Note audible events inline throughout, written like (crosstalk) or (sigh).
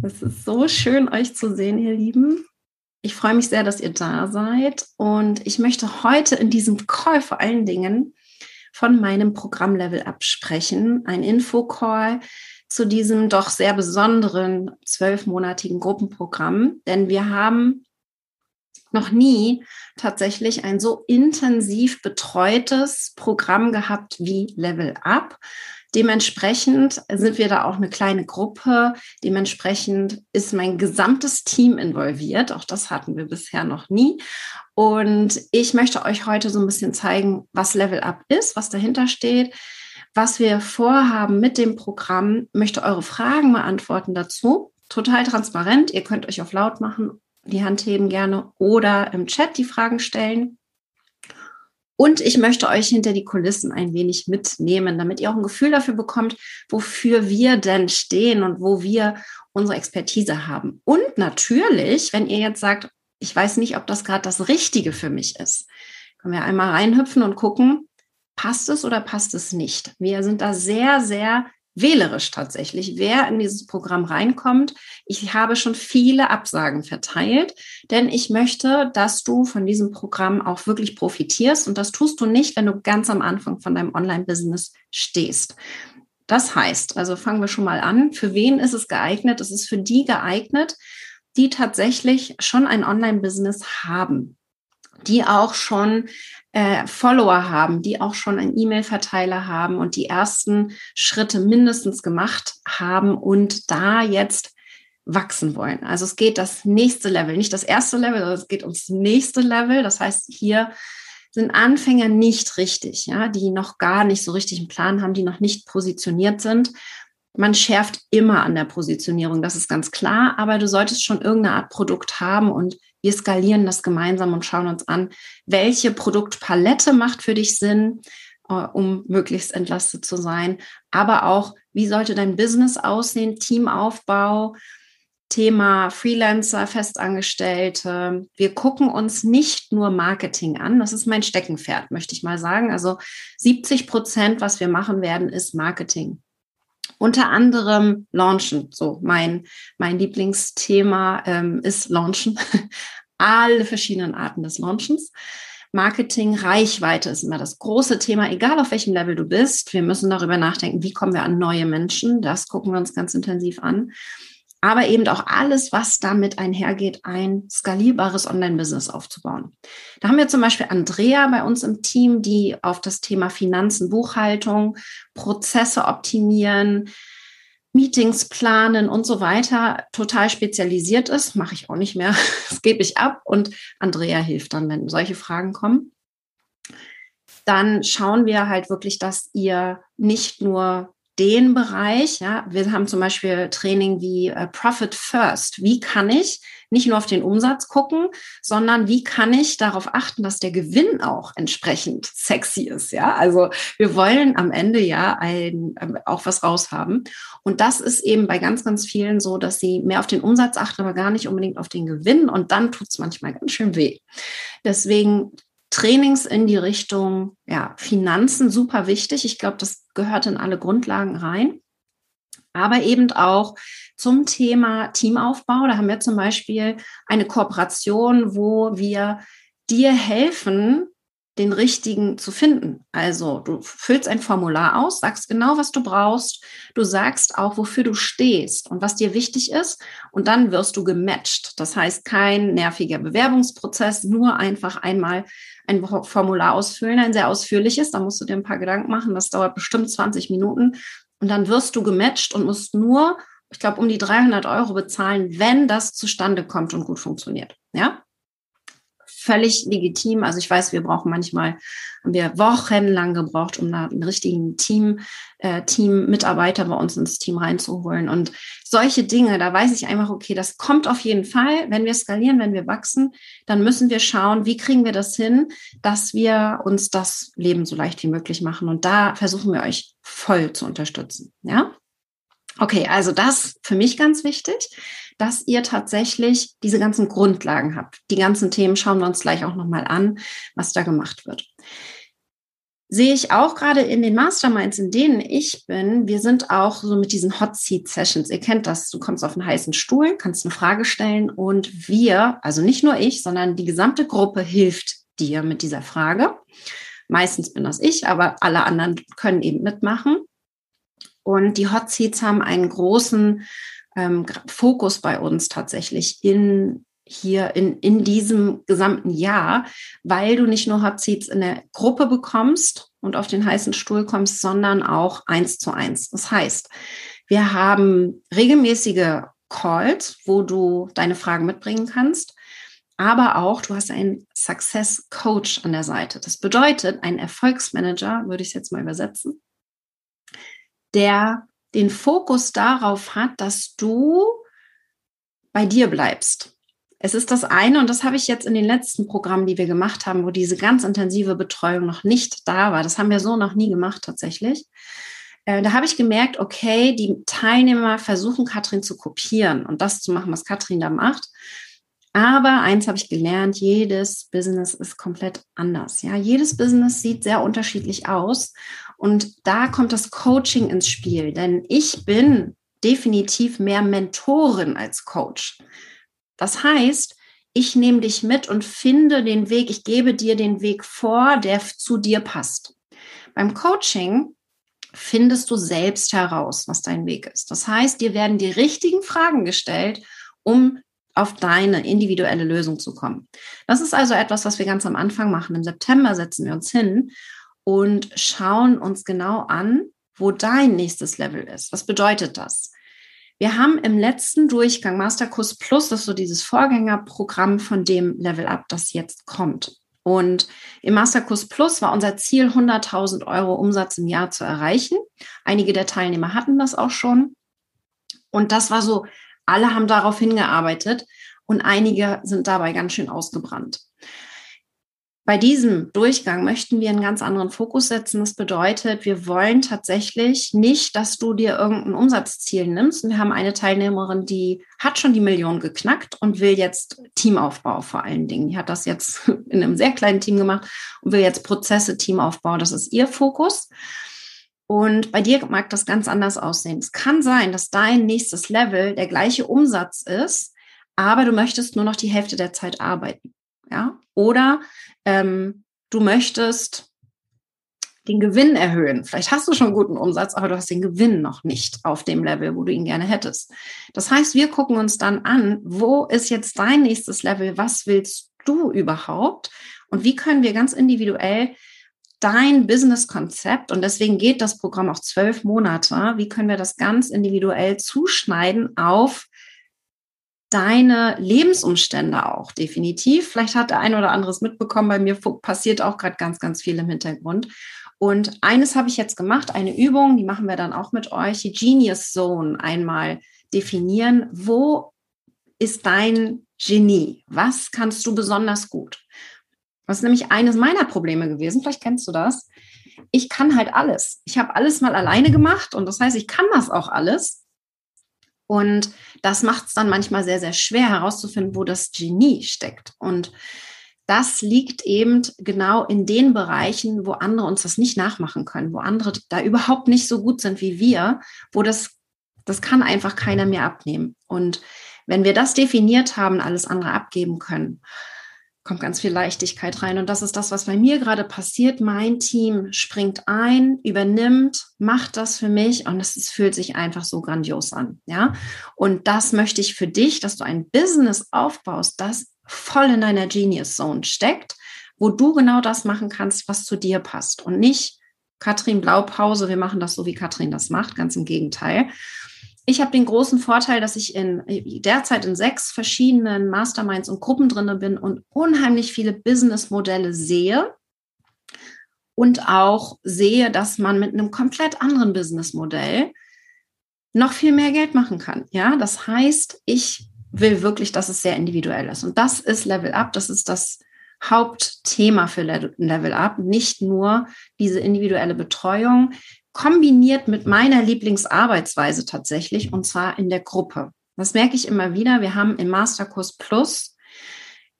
Es ist so schön, euch zu sehen, ihr Lieben. Ich freue mich sehr, dass ihr da seid. Und ich möchte heute in diesem Call vor allen Dingen von meinem Programmlevel absprechen. Ein Infocall zu diesem doch sehr besonderen zwölfmonatigen Gruppenprogramm. Denn wir haben noch nie tatsächlich ein so intensiv betreutes Programm gehabt wie Level Up. Dementsprechend sind wir da auch eine kleine Gruppe. Dementsprechend ist mein gesamtes Team involviert. Auch das hatten wir bisher noch nie. Und ich möchte euch heute so ein bisschen zeigen, was Level Up ist, was dahinter steht, was wir vorhaben mit dem Programm. Möchte eure Fragen beantworten dazu. Total transparent. Ihr könnt euch auf laut machen, die Hand heben gerne oder im Chat die Fragen stellen. Und ich möchte euch hinter die Kulissen ein wenig mitnehmen, damit ihr auch ein Gefühl dafür bekommt, wofür wir denn stehen und wo wir unsere Expertise haben. Und natürlich, wenn ihr jetzt sagt, ich weiß nicht, ob das gerade das Richtige für mich ist, können wir einmal reinhüpfen und gucken, passt es oder passt es nicht. Wir sind da sehr, sehr wählerisch tatsächlich, wer in dieses Programm reinkommt. Ich habe schon viele Absagen verteilt, denn ich möchte, dass du von diesem Programm auch wirklich profitierst. Und das tust du nicht, wenn du ganz am Anfang von deinem Online-Business stehst. Das heißt, also fangen wir schon mal an. Für wen ist es geeignet? Es ist für die geeignet, die tatsächlich schon ein Online-Business haben, die auch schon äh, Follower haben, die auch schon einen E-Mail-Verteiler haben und die ersten Schritte mindestens gemacht haben und da jetzt wachsen wollen. Also es geht das nächste Level, nicht das erste Level, sondern es geht ums nächste Level. Das heißt, hier sind Anfänger nicht richtig, ja, die noch gar nicht so richtig einen Plan haben, die noch nicht positioniert sind. Man schärft immer an der Positionierung, das ist ganz klar, aber du solltest schon irgendeine Art Produkt haben und wir skalieren das gemeinsam und schauen uns an, welche Produktpalette macht für dich Sinn, äh, um möglichst entlastet zu sein. Aber auch, wie sollte dein Business aussehen, Teamaufbau, Thema Freelancer, Festangestellte. Wir gucken uns nicht nur Marketing an. Das ist mein Steckenpferd, möchte ich mal sagen. Also 70 Prozent, was wir machen werden, ist Marketing. Unter anderem Launchen. So, mein, mein Lieblingsthema ähm, ist Launchen. (laughs) Alle verschiedenen Arten des Launchens. Marketing, Reichweite ist immer das große Thema, egal auf welchem Level du bist. Wir müssen darüber nachdenken, wie kommen wir an neue Menschen. Das gucken wir uns ganz intensiv an aber eben auch alles, was damit einhergeht, ein skalierbares Online-Business aufzubauen. Da haben wir zum Beispiel Andrea bei uns im Team, die auf das Thema Finanzen, Buchhaltung, Prozesse optimieren, Meetings planen und so weiter total spezialisiert ist. Mache ich auch nicht mehr. (laughs) Das gebe ich ab und Andrea hilft dann, wenn solche Fragen kommen. Dann schauen wir halt wirklich, dass ihr nicht nur den Bereich. Ja, wir haben zum Beispiel Training wie äh, Profit First. Wie kann ich nicht nur auf den Umsatz gucken, sondern wie kann ich darauf achten, dass der Gewinn auch entsprechend sexy ist? Ja, also wir wollen am Ende ja ein, äh, auch was raushaben. Und das ist eben bei ganz, ganz vielen so, dass sie mehr auf den Umsatz achten, aber gar nicht unbedingt auf den Gewinn. Und dann tut es manchmal ganz schön weh. Deswegen Trainings in die Richtung ja, Finanzen super wichtig. Ich glaube, das gehört in alle Grundlagen rein. Aber eben auch zum Thema Teamaufbau. Da haben wir zum Beispiel eine Kooperation, wo wir dir helfen, den richtigen zu finden. Also du füllst ein Formular aus, sagst genau, was du brauchst, du sagst auch, wofür du stehst und was dir wichtig ist und dann wirst du gematcht. Das heißt, kein nerviger Bewerbungsprozess, nur einfach einmal ein Formular ausfüllen, ein sehr ausführliches, da musst du dir ein paar Gedanken machen, das dauert bestimmt 20 Minuten. Und dann wirst du gematcht und musst nur, ich glaube, um die 300 Euro bezahlen, wenn das zustande kommt und gut funktioniert. Ja, völlig legitim. Also ich weiß, wir brauchen manchmal, haben wir wochenlang gebraucht, um da einen richtigen Team, äh, Team-Mitarbeiter bei uns ins Team reinzuholen. Und solche Dinge, da weiß ich einfach, okay, das kommt auf jeden Fall. Wenn wir skalieren, wenn wir wachsen, dann müssen wir schauen, wie kriegen wir das hin, dass wir uns das Leben so leicht wie möglich machen. Und da versuchen wir euch voll zu unterstützen. Ja? Okay, also das für mich ganz wichtig dass ihr tatsächlich diese ganzen Grundlagen habt. Die ganzen Themen schauen wir uns gleich auch nochmal an, was da gemacht wird. sehe ich auch gerade in den Masterminds, in denen ich bin, wir sind auch so mit diesen Hot Seat Sessions. Ihr kennt das, du kommst auf einen heißen Stuhl, kannst eine Frage stellen und wir, also nicht nur ich, sondern die gesamte Gruppe hilft dir mit dieser Frage. Meistens bin das ich, aber alle anderen können eben mitmachen. Und die Hot Seats haben einen großen ähm, Fokus bei uns tatsächlich in hier in, in diesem gesamten Jahr, weil du nicht nur Hot Seats in der Gruppe bekommst und auf den heißen Stuhl kommst, sondern auch eins zu eins. Das heißt, wir haben regelmäßige Calls, wo du deine Fragen mitbringen kannst, aber auch du hast einen Success Coach an der Seite. Das bedeutet, ein Erfolgsmanager, würde ich es jetzt mal übersetzen, der den Fokus darauf hat, dass du bei dir bleibst. Es ist das eine, und das habe ich jetzt in den letzten Programmen, die wir gemacht haben, wo diese ganz intensive Betreuung noch nicht da war. Das haben wir so noch nie gemacht tatsächlich. Äh, da habe ich gemerkt, okay, die Teilnehmer versuchen, Katrin zu kopieren und das zu machen, was Katrin da macht. Aber eins habe ich gelernt, jedes Business ist komplett anders. Ja, jedes Business sieht sehr unterschiedlich aus. Und da kommt das Coaching ins Spiel, denn ich bin definitiv mehr Mentorin als Coach. Das heißt, ich nehme dich mit und finde den Weg, ich gebe dir den Weg vor, der zu dir passt. Beim Coaching findest du selbst heraus, was dein Weg ist. Das heißt, dir werden die richtigen Fragen gestellt, um auf deine individuelle Lösung zu kommen. Das ist also etwas, was wir ganz am Anfang machen. Im September setzen wir uns hin und schauen uns genau an, wo dein nächstes Level ist. Was bedeutet das? Wir haben im letzten Durchgang Masterkurs Plus, das ist so dieses Vorgängerprogramm von dem Level Up, das jetzt kommt. Und im Masterkurs Plus war unser Ziel, 100.000 Euro Umsatz im Jahr zu erreichen. Einige der Teilnehmer hatten das auch schon. Und das war so, alle haben darauf hingearbeitet und einige sind dabei ganz schön ausgebrannt. Bei diesem Durchgang möchten wir einen ganz anderen Fokus setzen. Das bedeutet, wir wollen tatsächlich nicht, dass du dir irgendein Umsatzziel nimmst. Und wir haben eine Teilnehmerin, die hat schon die Million geknackt und will jetzt Teamaufbau vor allen Dingen. Die hat das jetzt (laughs) in einem sehr kleinen Team gemacht und will jetzt Prozesse, Teamaufbau. Das ist ihr Fokus. Und bei dir mag das ganz anders aussehen. Es kann sein, dass dein nächstes Level der gleiche Umsatz ist, aber du möchtest nur noch die Hälfte der Zeit arbeiten. Ja? Oder ähm, du möchtest den Gewinn erhöhen. Vielleicht hast du schon guten Umsatz, aber du hast den Gewinn noch nicht auf dem Level, wo du ihn gerne hättest. Das heißt, wir gucken uns dann an, wo ist jetzt dein nächstes Level? Was willst du überhaupt? Und wie können wir ganz individuell dein Business-Konzept, und deswegen geht das Programm auch zwölf Monate, wie können wir das ganz individuell zuschneiden auf deine Lebensumstände auch definitiv. Vielleicht hat der ein oder anderes mitbekommen. Bei mir passiert auch gerade ganz, ganz viel im Hintergrund. Und eines habe ich jetzt gemacht, eine Übung, die machen wir dann auch mit euch, die Genius Zone einmal definieren. Wo ist dein Genie? Was kannst du besonders gut? Was ist nämlich eines meiner Probleme gewesen, vielleicht kennst du das. Ich kann halt alles. Ich habe alles mal alleine gemacht und das heißt, ich kann das auch alles. Und das macht es dann manchmal sehr, sehr schwer herauszufinden, wo das Genie steckt. Und das liegt eben genau in den Bereichen, wo andere uns das nicht nachmachen können, wo andere da überhaupt nicht so gut sind wie wir, wo das, das kann einfach keiner mehr abnehmen. Und wenn wir das definiert haben, alles andere abgeben können, kommt ganz viel Leichtigkeit rein. Und das ist das, was bei mir gerade passiert. Mein Team springt ein, übernimmt, macht das für mich und es, fühlt sich einfach so grandios an. Ja. Und das möchte ich für dich, dass du ein Business aufbaust, das voll in deiner Genius Zone steckt, wo du genau das machen kannst, was zu dir passt und nicht Katrin Blaupause, wir machen das so, wie Katrin das macht, ganz im Gegenteil. Ich habe den großen Vorteil, dass ich in derzeit in sechs verschiedenen Masterminds und Gruppen drinne bin und unheimlich viele Businessmodelle sehe und auch sehe, dass man mit einem komplett anderen Businessmodell noch viel mehr Geld machen kann. Ja, das heißt, ich will wirklich, dass es sehr individuell ist. Und das ist Level Up. Das ist das Hauptthema für Level Up. Nicht nur diese individuelle Betreuung kombiniert mit meiner Lieblingsarbeitsweise tatsächlich, und zwar in der Gruppe. Das merke ich immer wieder. Wir haben im Masterkurs Plus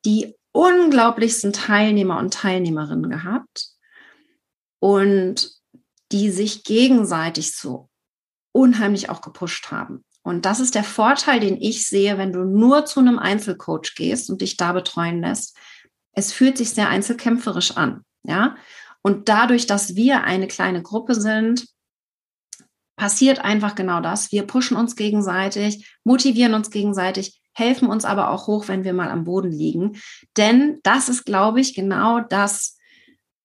die unglaublichsten Teilnehmer und Teilnehmerinnen gehabt. und die sich gegenseitig so unheimlich auch gepusht haben. Und das ist der Vorteil, den ich sehe, wenn du nur zu einem Einzelcoach gehst und dich da betreuen lässt. Es fühlt sich sehr einzelkämpferisch an, ja. Und dadurch, dass wir eine kleine Gruppe sind, passiert einfach genau das. Wir pushen uns gegenseitig, motivieren uns gegenseitig, helfen uns aber auch hoch, wenn wir mal am Boden liegen. Denn das ist, glaube ich, genau das,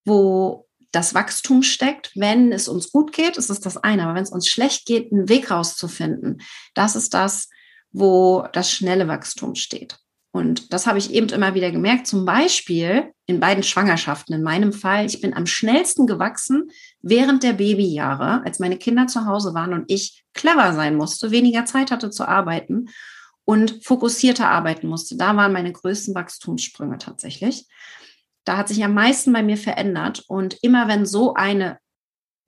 wo das Wachstum steckt. Wenn es uns gut geht, ist es das eine. Aber wenn es uns schlecht geht, einen Weg rauszufinden, das ist das, wo das schnelle Wachstum steht. Und das habe ich eben immer wieder gemerkt. Zum Beispiel in beiden Schwangerschaften. In meinem Fall, ich bin am schnellsten gewachsen während der Babyjahre, als meine Kinder zu Hause waren und ich clever sein musste, weniger Zeit hatte zu arbeiten und fokussierter arbeiten musste. Da waren meine größten Wachstumssprünge tatsächlich. Da hat sich am meisten bei mir verändert. Und immer wenn so eine,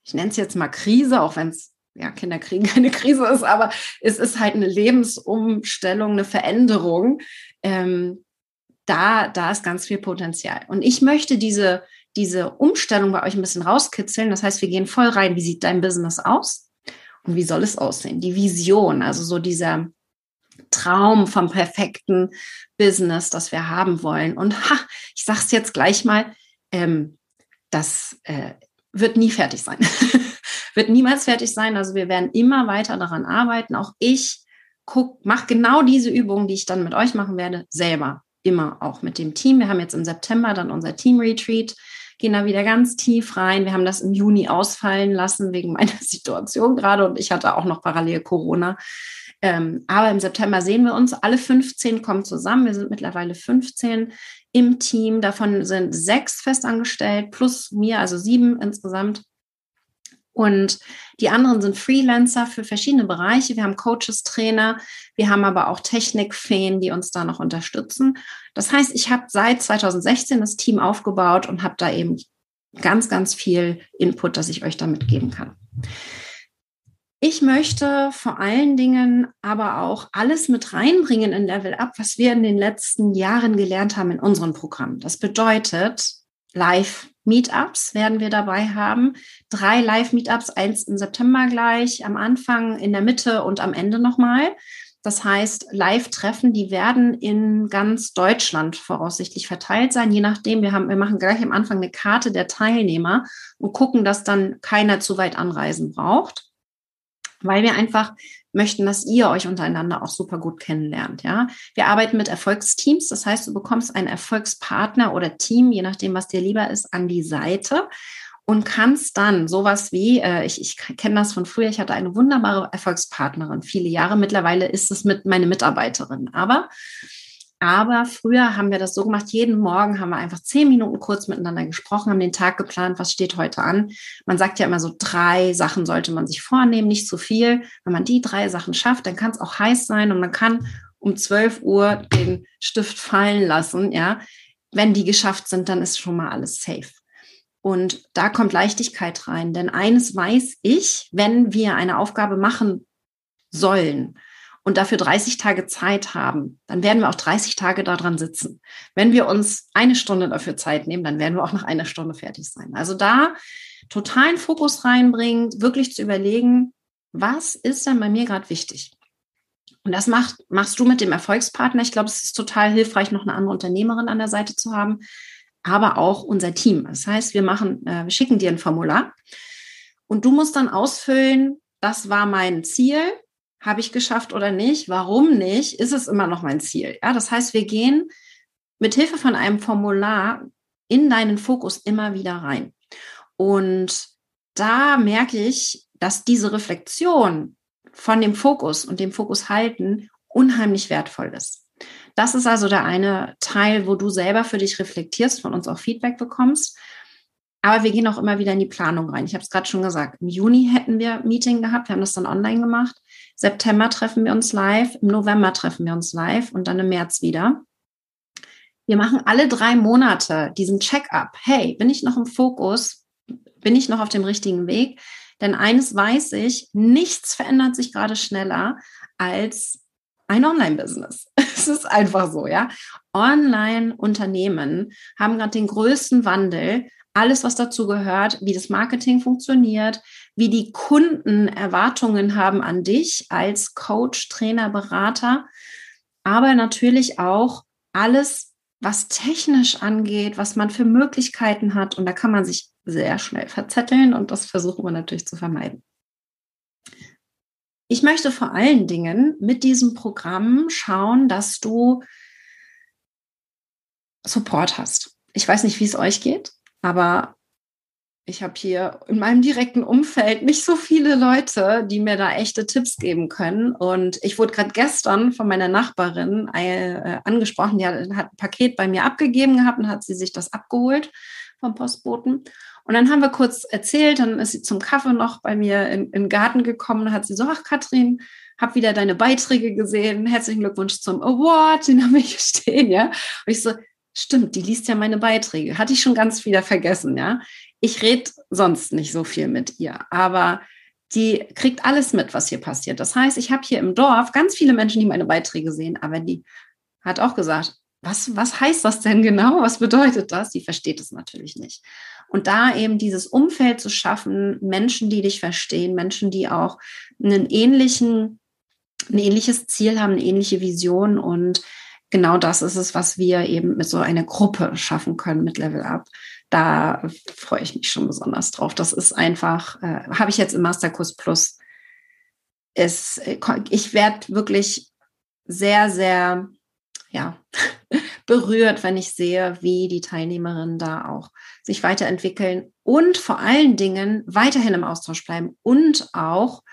ich nenne es jetzt mal Krise, auch wenn es ja, Kinder kriegen keine Krise ist, aber es ist halt eine Lebensumstellung, eine Veränderung, ähm, da, da ist ganz viel Potenzial. Und ich möchte diese, diese Umstellung bei euch ein bisschen rauskitzeln. Das heißt, wir gehen voll rein. Wie sieht dein Business aus? Und wie soll es aussehen? Die Vision, also so dieser Traum vom perfekten Business, das wir haben wollen. Und ha, ich sage es jetzt gleich mal, ähm, das äh, wird nie fertig sein. (laughs) wird niemals fertig sein. Also wir werden immer weiter daran arbeiten. Auch ich guck, mach genau diese Übungen, die ich dann mit euch machen werde, selber. Immer auch mit dem Team. Wir haben jetzt im September dann unser Team-Retreat, gehen da wieder ganz tief rein. Wir haben das im Juni ausfallen lassen wegen (laughs) meiner Situation gerade und ich hatte auch noch parallel Corona. Ähm, aber im September sehen wir uns. Alle 15 kommen zusammen. Wir sind mittlerweile 15 im Team. Davon sind sechs festangestellt plus mir, also sieben insgesamt. Und die anderen sind Freelancer für verschiedene Bereiche. Wir haben Coaches, Trainer, wir haben aber auch Technikfeen, die uns da noch unterstützen. Das heißt, ich habe seit 2016 das Team aufgebaut und habe da eben ganz, ganz viel Input, das ich euch damit geben kann. Ich möchte vor allen Dingen aber auch alles mit reinbringen in Level Up, was wir in den letzten Jahren gelernt haben in unserem Programm. Das bedeutet, Live-Meetups werden wir dabei haben. Drei Live-Meetups, eins im September gleich, am Anfang, in der Mitte und am Ende nochmal. Das heißt, Live-Treffen, die werden in ganz Deutschland voraussichtlich verteilt sein, je nachdem. Wir haben, wir machen gleich am Anfang eine Karte der Teilnehmer und gucken, dass dann keiner zu weit anreisen braucht weil wir einfach möchten, dass ihr euch untereinander auch super gut kennenlernt. Ja, wir arbeiten mit Erfolgsteams. Das heißt, du bekommst einen Erfolgspartner oder Team, je nachdem, was dir lieber ist, an die Seite und kannst dann sowas wie, äh, ich, ich kenne das von früher, ich hatte eine wunderbare Erfolgspartnerin, viele Jahre. Mittlerweile ist es mit meine Mitarbeiterin. Aber aber früher haben wir das so gemacht, jeden Morgen haben wir einfach zehn Minuten kurz miteinander gesprochen, haben den Tag geplant, was steht heute an. Man sagt ja immer so, drei Sachen sollte man sich vornehmen, nicht zu viel. Wenn man die drei Sachen schafft, dann kann es auch heiß sein und man kann um 12 Uhr den Stift fallen lassen, ja. Wenn die geschafft sind, dann ist schon mal alles safe. Und da kommt Leichtigkeit rein, denn eines weiß ich, wenn wir eine Aufgabe machen sollen, und dafür 30 Tage Zeit haben, dann werden wir auch 30 Tage daran sitzen. Wenn wir uns eine Stunde dafür Zeit nehmen, dann werden wir auch nach einer Stunde fertig sein. Also da totalen Fokus reinbringen, wirklich zu überlegen, was ist denn bei mir gerade wichtig? Und das macht, machst du mit dem Erfolgspartner. Ich glaube, es ist total hilfreich, noch eine andere Unternehmerin an der Seite zu haben, aber auch unser Team. Das heißt, wir machen, äh, wir schicken dir ein Formular und du musst dann ausfüllen, das war mein Ziel habe ich geschafft oder nicht? Warum nicht? Ist es immer noch mein Ziel? Ja, das heißt, wir gehen mit Hilfe von einem Formular in deinen Fokus immer wieder rein. Und da merke ich, dass diese Reflexion von dem Fokus und dem Fokus halten unheimlich wertvoll ist. Das ist also der eine Teil, wo du selber für dich reflektierst, von uns auch Feedback bekommst. Aber wir gehen auch immer wieder in die Planung rein. Ich habe es gerade schon gesagt. Im Juni hätten wir Meeting gehabt. Wir haben das dann online gemacht. September treffen wir uns live, im November treffen wir uns live und dann im März wieder. Wir machen alle drei Monate diesen Check-up. Hey, bin ich noch im Fokus? Bin ich noch auf dem richtigen Weg? Denn eines weiß ich, nichts verändert sich gerade schneller als ein Online-Business. (laughs) Es ist einfach so, ja. Online-Unternehmen haben gerade den größten Wandel alles, was dazu gehört, wie das Marketing funktioniert, wie die Kunden Erwartungen haben an dich als Coach, Trainer, Berater, aber natürlich auch alles, was technisch angeht, was man für Möglichkeiten hat. Und da kann man sich sehr schnell verzetteln und das versuchen wir natürlich zu vermeiden. Ich möchte vor allen Dingen mit diesem Programm schauen, dass du Support hast. Ich weiß nicht, wie es euch geht, aber ich habe hier in meinem direkten Umfeld nicht so viele Leute, die mir da echte Tipps geben können. Und ich wurde gerade gestern von meiner Nachbarin äh, angesprochen, die hat, ein Paket bei mir abgegeben gehabt und hat sie sich das abgeholt vom Postboten. Und dann haben wir kurz erzählt, dann ist sie zum Kaffee noch bei mir in, in den Garten gekommen, hat sie so, ach Katrin, hab wieder deine Beiträge gesehen, herzlichen Glückwunsch zum Award, den habe ich stehen, ja. Und ich so, stimmt, die liest ja meine Beiträge. Hatte ich schon ganz wieder vergessen, ja. Ich rede sonst nicht so viel mit ihr, aber die kriegt alles mit, was hier passiert. Das heißt, ich habe hier im Dorf ganz viele Menschen, die meine Beiträge sehen, aber die hat auch gesagt, was, was heißt das denn genau? Was bedeutet das? Die versteht es natürlich nicht. Und da eben dieses Umfeld zu schaffen, Menschen, die dich verstehen, Menschen, die auch einen ähnlichen, ein ähnliches Ziel haben, eine ähnliche Vision und genau das ist es, was wir eben mit so einer Gruppe schaffen können mit Level Up. Da freue ich mich schon besonders drauf. Das ist einfach, äh, habe ich jetzt im Masterkurs Plus. Es, äh, ich werde wirklich sehr, sehr, ja, (laughs) berührt, wenn ich sehe, wie die Teilnehmerinnen da auch sich weiterentwickeln und vor allen Dingen weiterhin im Austausch bleiben und auch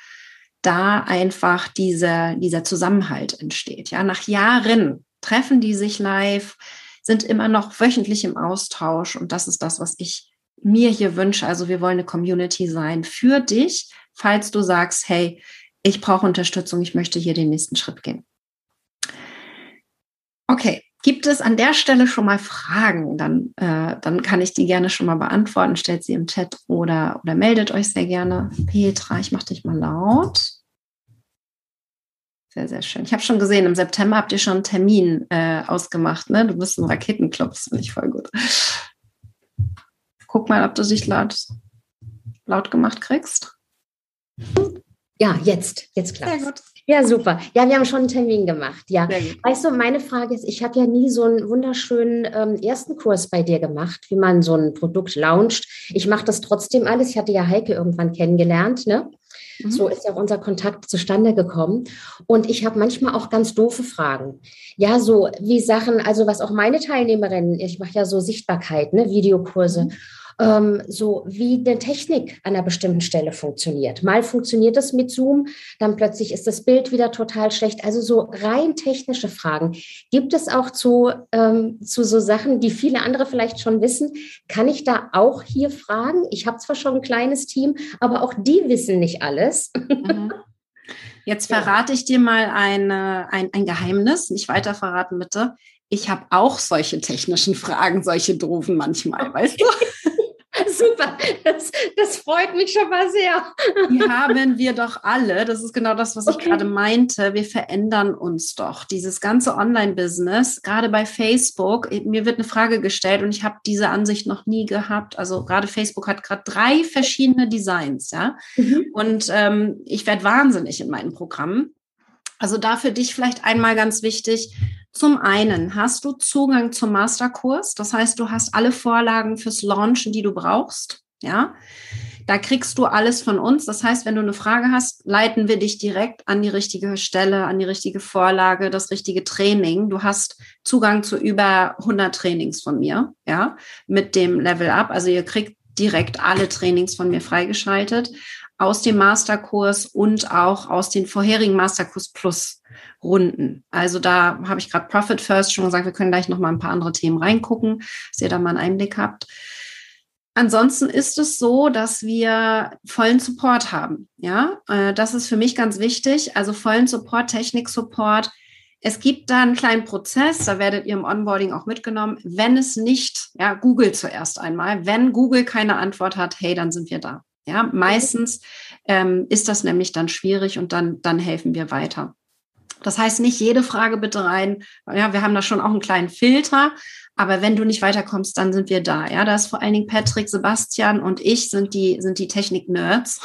da einfach diese, dieser Zusammenhalt entsteht. Ja, nach Jahren treffen die sich live, sind immer noch wöchentlich im Austausch. Und das ist das, was ich mir hier wünsche. Also wir wollen eine Community sein für dich, falls du sagst, hey, ich brauche Unterstützung, ich möchte hier den nächsten Schritt gehen. Okay, gibt es an der Stelle schon mal Fragen? Dann, äh, dann kann ich die gerne schon mal beantworten. Stellt sie im Chat oder, oder meldet euch sehr gerne. Petra, ich mache dich mal laut. Sehr, sehr schön. Ich habe schon gesehen, im September habt ihr schon einen Termin äh, ausgemacht. Ne? Du bist ein Raketenclub, das finde ich voll gut. Guck mal, ob du dich laut, laut gemacht kriegst. Ja, jetzt, jetzt klappt Sehr gut. Ja, super. Ja, wir haben schon einen Termin gemacht. Ja, weißt du, meine Frage ist, ich habe ja nie so einen wunderschönen ähm, ersten Kurs bei dir gemacht, wie man so ein Produkt launcht. Ich mache das trotzdem alles. Ich hatte ja Heike irgendwann kennengelernt, ne? Mhm. So ist ja auch unser Kontakt zustande gekommen. Und ich habe manchmal auch ganz doofe Fragen. Ja, so wie Sachen, also was auch meine Teilnehmerinnen, ich mache ja so Sichtbarkeit, ne, Videokurse. Mhm ähm, so wie eine Technik an einer bestimmten Stelle funktioniert. Mal funktioniert es mit Zoom, dann plötzlich ist das Bild wieder total schlecht. Also so rein technische Fragen. Gibt es auch zu, ähm, zu so Sachen, die viele andere vielleicht schon wissen? Kann ich da auch hier fragen? Ich habe zwar schon ein kleines Team, aber auch die wissen nicht alles. Mhm. Jetzt verrate ich dir mal eine, ein, ein Geheimnis, nicht weiter verraten bitte. Ich habe auch solche technischen Fragen, solche doofen manchmal, weißt du? (laughs) Super, das, das freut mich schon mal sehr. Die haben wir doch alle. Das ist genau das, was okay. ich gerade meinte. Wir verändern uns doch. Dieses ganze Online-Business, gerade bei Facebook, mir wird eine Frage gestellt und ich habe diese Ansicht noch nie gehabt. Also gerade Facebook hat gerade drei verschiedene Designs, ja. Mhm. Und ähm, ich werde wahnsinnig in meinen Programmen. Also da für dich vielleicht einmal ganz wichtig, zum einen hast du Zugang zum Masterkurs, das heißt, du hast alle Vorlagen fürs Launchen, die du brauchst. Ja, da kriegst du alles von uns. Das heißt, wenn du eine Frage hast, leiten wir dich direkt an die richtige Stelle, an die richtige Vorlage, das richtige Training. Du hast Zugang zu über 100 Trainings von mir, ja, mit dem Level Up. Also ihr kriegt direkt alle Trainings von mir freigeschaltet aus dem Masterkurs und auch aus den vorherigen Masterkurs Plus Runden. Also da habe ich gerade Profit First schon gesagt, wir können gleich noch mal ein paar andere Themen reingucken, dass ihr da mal einen Einblick habt. Ansonsten ist es so, dass wir vollen Support haben. Ja, äh, das ist für mich ganz wichtig. Also vollen Support, Technik-Support. Es gibt da einen kleinen Prozess, da werdet ihr im Onboarding auch mitgenommen. Wenn es nicht, ja, Google zuerst einmal. Wenn Google keine Antwort hat, hey, dann sind wir da. Ja, meistens ähm, ist das nämlich dann schwierig und dann, dann helfen wir weiter. Das heißt nicht jede Frage bitte rein. Ja, wir haben da schon auch einen kleinen Filter. Aber wenn du nicht weiterkommst, dann sind wir da. Ja, da ist vor allen Dingen Patrick, Sebastian und ich sind die, sind die Technik-Nerds.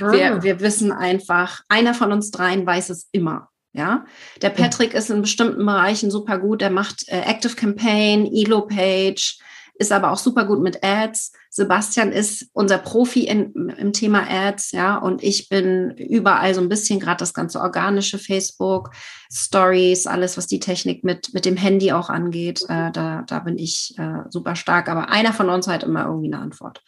Ah. Wir, wir wissen einfach, einer von uns dreien weiß es immer. Ja, der Patrick ist in bestimmten Bereichen super gut. Der macht äh, Active Campaign, Elo Page, ist aber auch super gut mit Ads. Sebastian ist unser Profi in, im Thema Ads, ja, und ich bin überall so ein bisschen gerade das ganze organische Facebook, Stories, alles, was die Technik mit, mit dem Handy auch angeht, äh, da, da bin ich äh, super stark. Aber einer von uns hat immer irgendwie eine Antwort.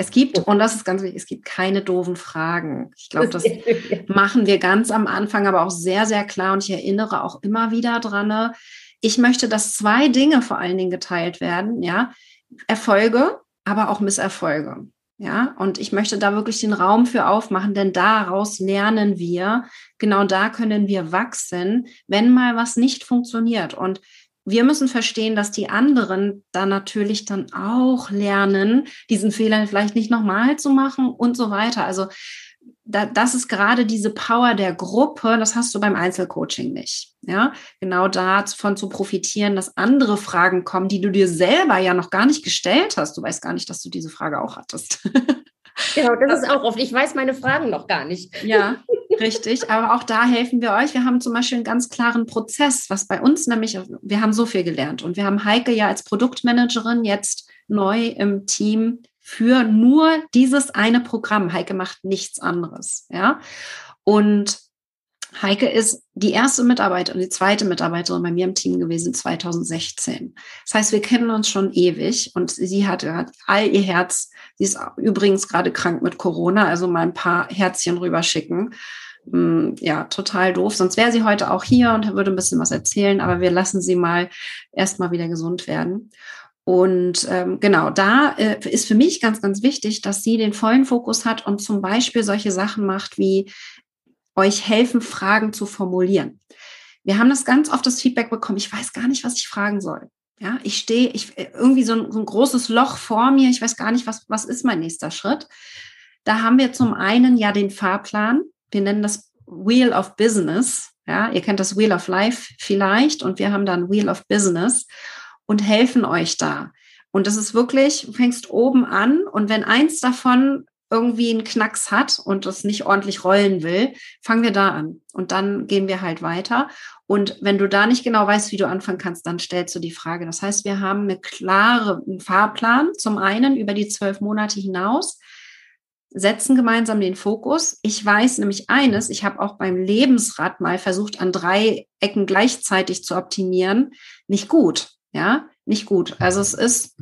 Es gibt, und das ist ganz wichtig, es gibt keine doofen Fragen. Ich glaube, das (laughs) machen wir ganz am Anfang, aber auch sehr, sehr klar. Und ich erinnere auch immer wieder dran, ne, ich möchte, dass zwei Dinge vor allen Dingen geteilt werden, ja. Erfolge, aber auch Misserfolge. Ja, und ich möchte da wirklich den Raum für aufmachen, denn daraus lernen wir, genau da können wir wachsen, wenn mal was nicht funktioniert. Und wir müssen verstehen, dass die anderen da natürlich dann auch lernen, diesen Fehler vielleicht nicht nochmal zu machen und so weiter. Also da, das ist gerade diese Power der Gruppe, das hast du beim Einzelcoaching nicht. Ja, genau davon zu profitieren, dass andere Fragen kommen, die du dir selber ja noch gar nicht gestellt hast. Du weißt gar nicht, dass du diese Frage auch hattest. (laughs) Genau, das ist auch oft. Ich weiß meine Fragen noch gar nicht. Ja, richtig. Aber auch da helfen wir euch. Wir haben zum Beispiel einen ganz klaren Prozess, was bei uns nämlich, wir haben so viel gelernt. Und wir haben Heike ja als Produktmanagerin jetzt neu im Team für nur dieses eine Programm. Heike macht nichts anderes, ja. Und Heike ist die erste Mitarbeiterin, die zweite Mitarbeiterin bei mir im Team gewesen 2016. Das heißt, wir kennen uns schon ewig und sie hat, hat all ihr Herz. Sie ist übrigens gerade krank mit Corona, also mal ein paar Herzchen rüberschicken. Hm, ja, total doof. Sonst wäre sie heute auch hier und würde ein bisschen was erzählen, aber wir lassen sie mal erstmal wieder gesund werden. Und ähm, genau, da äh, ist für mich ganz, ganz wichtig, dass sie den vollen Fokus hat und zum Beispiel solche Sachen macht, wie euch helfen, Fragen zu formulieren. Wir haben das ganz oft das Feedback bekommen, ich weiß gar nicht, was ich fragen soll. Ja, ich stehe, ich äh, irgendwie so ein, so ein großes Loch vor mir, ich weiß gar nicht, was, was ist mein nächster Schritt. Da haben wir zum einen ja den Fahrplan. Wir nennen das Wheel of Business. Ja, ihr kennt das Wheel of Life vielleicht und wir haben dann Wheel of Business und helfen euch da. Und das ist wirklich, du fängst oben an und wenn eins davon irgendwie einen Knacks hat und das nicht ordentlich rollen will, fangen wir da an. Und dann gehen wir halt weiter. Und wenn du da nicht genau weißt, wie du anfangen kannst, dann stellst du die Frage. Das heißt, wir haben eine klare einen Fahrplan, zum einen über die zwölf Monate hinaus, setzen gemeinsam den Fokus. Ich weiß nämlich eines, ich habe auch beim Lebensrad mal versucht, an drei Ecken gleichzeitig zu optimieren. Nicht gut. Ja, nicht gut. Also es ist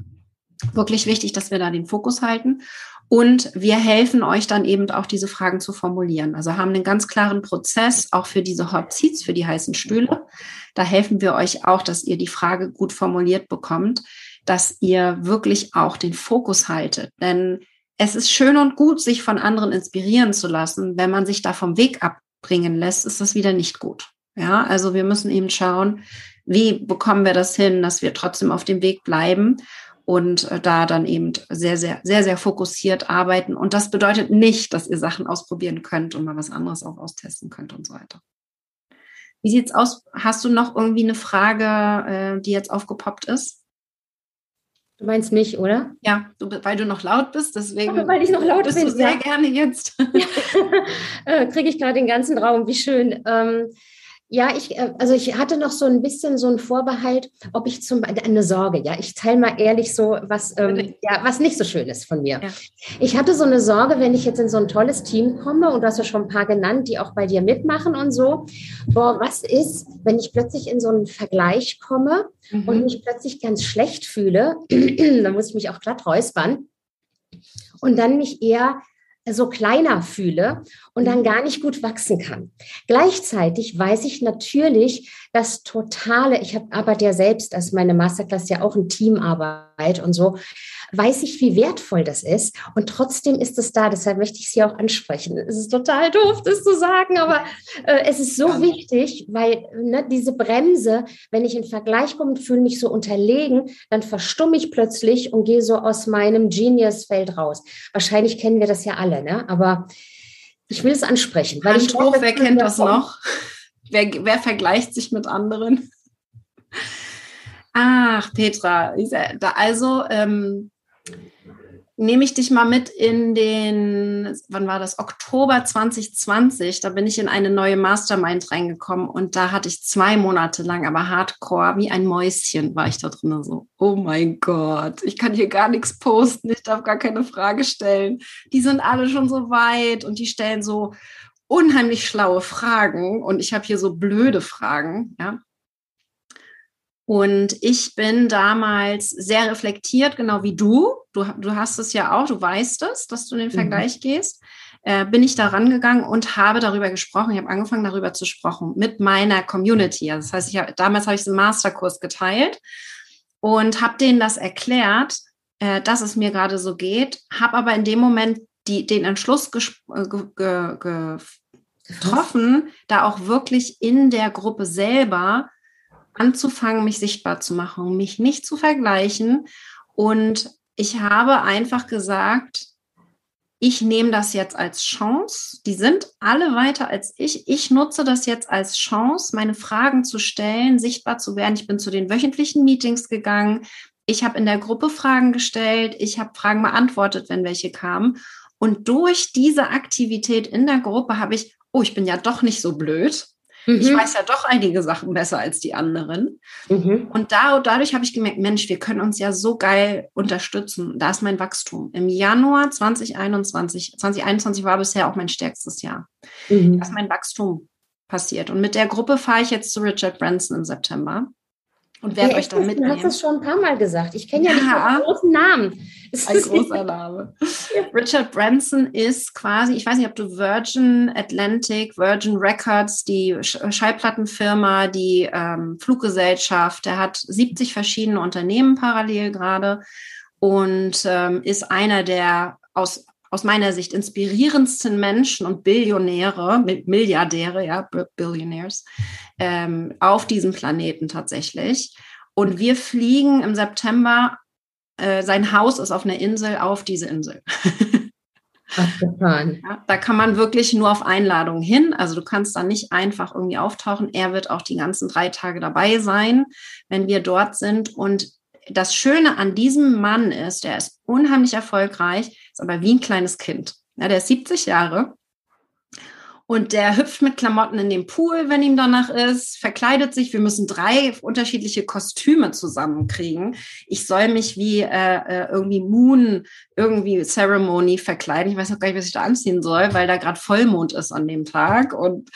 wirklich wichtig, dass wir da den Fokus halten. Und wir helfen euch dann eben auch diese Fragen zu formulieren. Also haben einen ganz klaren Prozess auch für diese Hot Seats, für die heißen Stühle. Da helfen wir euch auch, dass ihr die Frage gut formuliert bekommt, dass ihr wirklich auch den Fokus haltet. Denn es ist schön und gut, sich von anderen inspirieren zu lassen. Wenn man sich da vom Weg abbringen lässt, ist das wieder nicht gut. Ja, also wir müssen eben schauen, wie bekommen wir das hin, dass wir trotzdem auf dem Weg bleiben und äh, da dann eben sehr, sehr, sehr, sehr fokussiert arbeiten. Und das bedeutet nicht, dass ihr Sachen ausprobieren könnt und mal was anderes auch austesten könnt und so weiter. Wie sieht's aus? Hast du noch irgendwie eine Frage, äh, die jetzt aufgepoppt ist? Du meinst mich, oder? Ja, du, weil du noch laut bist, deswegen. Aber weil ich noch laut bist bin. Du sehr ja. gerne jetzt. (laughs) äh, Kriege ich gerade den ganzen Raum, wie schön. Ähm, ja, ich, äh, also ich hatte noch so ein bisschen so einen Vorbehalt, ob ich zum eine Sorge, ja, ich teile mal ehrlich so, was, ähm, ja, was nicht so schön ist von mir. Ja. Ich hatte so eine Sorge, wenn ich jetzt in so ein tolles Team komme, und du hast ja schon ein paar genannt, die auch bei dir mitmachen und so, boah, was ist, wenn ich plötzlich in so einen Vergleich komme mhm. und mich plötzlich ganz schlecht fühle, (clears throat) dann muss ich mich auch glatt räuspern und dann mich eher so kleiner fühle und dann mhm. gar nicht gut wachsen kann. Gleichzeitig weiß ich natürlich, dass totale, ich habe arbeite ja selbst, als meine Masterclass ja auch ein Teamarbeit und so, weiß ich, wie wertvoll das ist. Und trotzdem ist es da. Deshalb möchte ich Sie auch ansprechen. Es ist total doof, das zu sagen, aber äh, es ist so wichtig, weil ne, diese Bremse, wenn ich in Vergleich komme und fühle mich so unterlegen, dann verstumme ich plötzlich und gehe so aus meinem Genius-Feld raus. Wahrscheinlich kennen wir das ja alle, ne? aber ich will es ansprechen. Weil ich hoch, wer kennt das noch? wer, wer vergleicht sich mit anderen? Ach, Petra, also ähm, nehme ich dich mal mit in den, wann war das? Oktober 2020. Da bin ich in eine neue Mastermind reingekommen und da hatte ich zwei Monate lang, aber hardcore, wie ein Mäuschen war ich da drin. So, oh mein Gott, ich kann hier gar nichts posten, ich darf gar keine Frage stellen. Die sind alle schon so weit und die stellen so unheimlich schlaue Fragen und ich habe hier so blöde Fragen, ja. Und ich bin damals sehr reflektiert, genau wie du. Du, du hast es ja auch, du weißt es, dass du in den mhm. Vergleich gehst. Äh, bin ich da rangegangen und habe darüber gesprochen. Ich habe angefangen, darüber zu sprechen mit meiner Community. Also das heißt, ich hab, damals habe ich einen Masterkurs geteilt und habe denen das erklärt, äh, dass es mir gerade so geht, habe aber in dem Moment die, den Entschluss äh, ge, ge, ge, getroffen, da auch wirklich in der Gruppe selber anzufangen, mich sichtbar zu machen, mich nicht zu vergleichen. Und ich habe einfach gesagt, ich nehme das jetzt als Chance. Die sind alle weiter als ich. Ich nutze das jetzt als Chance, meine Fragen zu stellen, sichtbar zu werden. Ich bin zu den wöchentlichen Meetings gegangen. Ich habe in der Gruppe Fragen gestellt. Ich habe Fragen beantwortet, wenn welche kamen. Und durch diese Aktivität in der Gruppe habe ich, oh, ich bin ja doch nicht so blöd. Mhm. Ich weiß ja doch einige Sachen besser als die anderen. Mhm. Und da, dadurch habe ich gemerkt, Mensch, wir können uns ja so geil unterstützen. Da ist mein Wachstum. Im Januar 2021, 2021 war bisher auch mein stärkstes Jahr. Mhm. Da ist mein Wachstum passiert. Und mit der Gruppe fahre ich jetzt zu Richard Branson im September und werde euch dann mitnehmen. Du hast es schon ein paar Mal gesagt. Ich kenne ja, ja nicht den großen Namen. (laughs) Ein großer Name. Richard Branson ist quasi, ich weiß nicht, ob du Virgin Atlantic, Virgin Records, die Schallplattenfirma, die ähm, Fluggesellschaft, der hat 70 verschiedene Unternehmen parallel gerade und ähm, ist einer der aus aus meiner Sicht inspirierendsten Menschen und Billionäre, Milliardäre, ja, Billionaires, ähm, auf diesem Planeten tatsächlich. Und wir fliegen im September, äh, sein Haus ist auf einer Insel, auf diese Insel. ja, da kann man wirklich nur auf Einladung hin. Also du kannst da nicht einfach irgendwie auftauchen. Er wird auch die ganzen drei Tage dabei sein, wenn wir dort sind. Und das Schöne an diesem Mann ist, der ist unheimlich erfolgreich, ist aber wie ein kleines Kind. Ja, der ist 70 Jahre und der hüpft mit Klamotten in den Pool, wenn ihm danach ist, verkleidet sich. Wir müssen drei unterschiedliche Kostüme zusammenkriegen. Ich soll mich wie äh, äh irgendwie Moon, irgendwie Ceremony verkleiden. Ich weiß auch gar nicht, was ich da anziehen soll, weil da gerade Vollmond ist an dem Tag und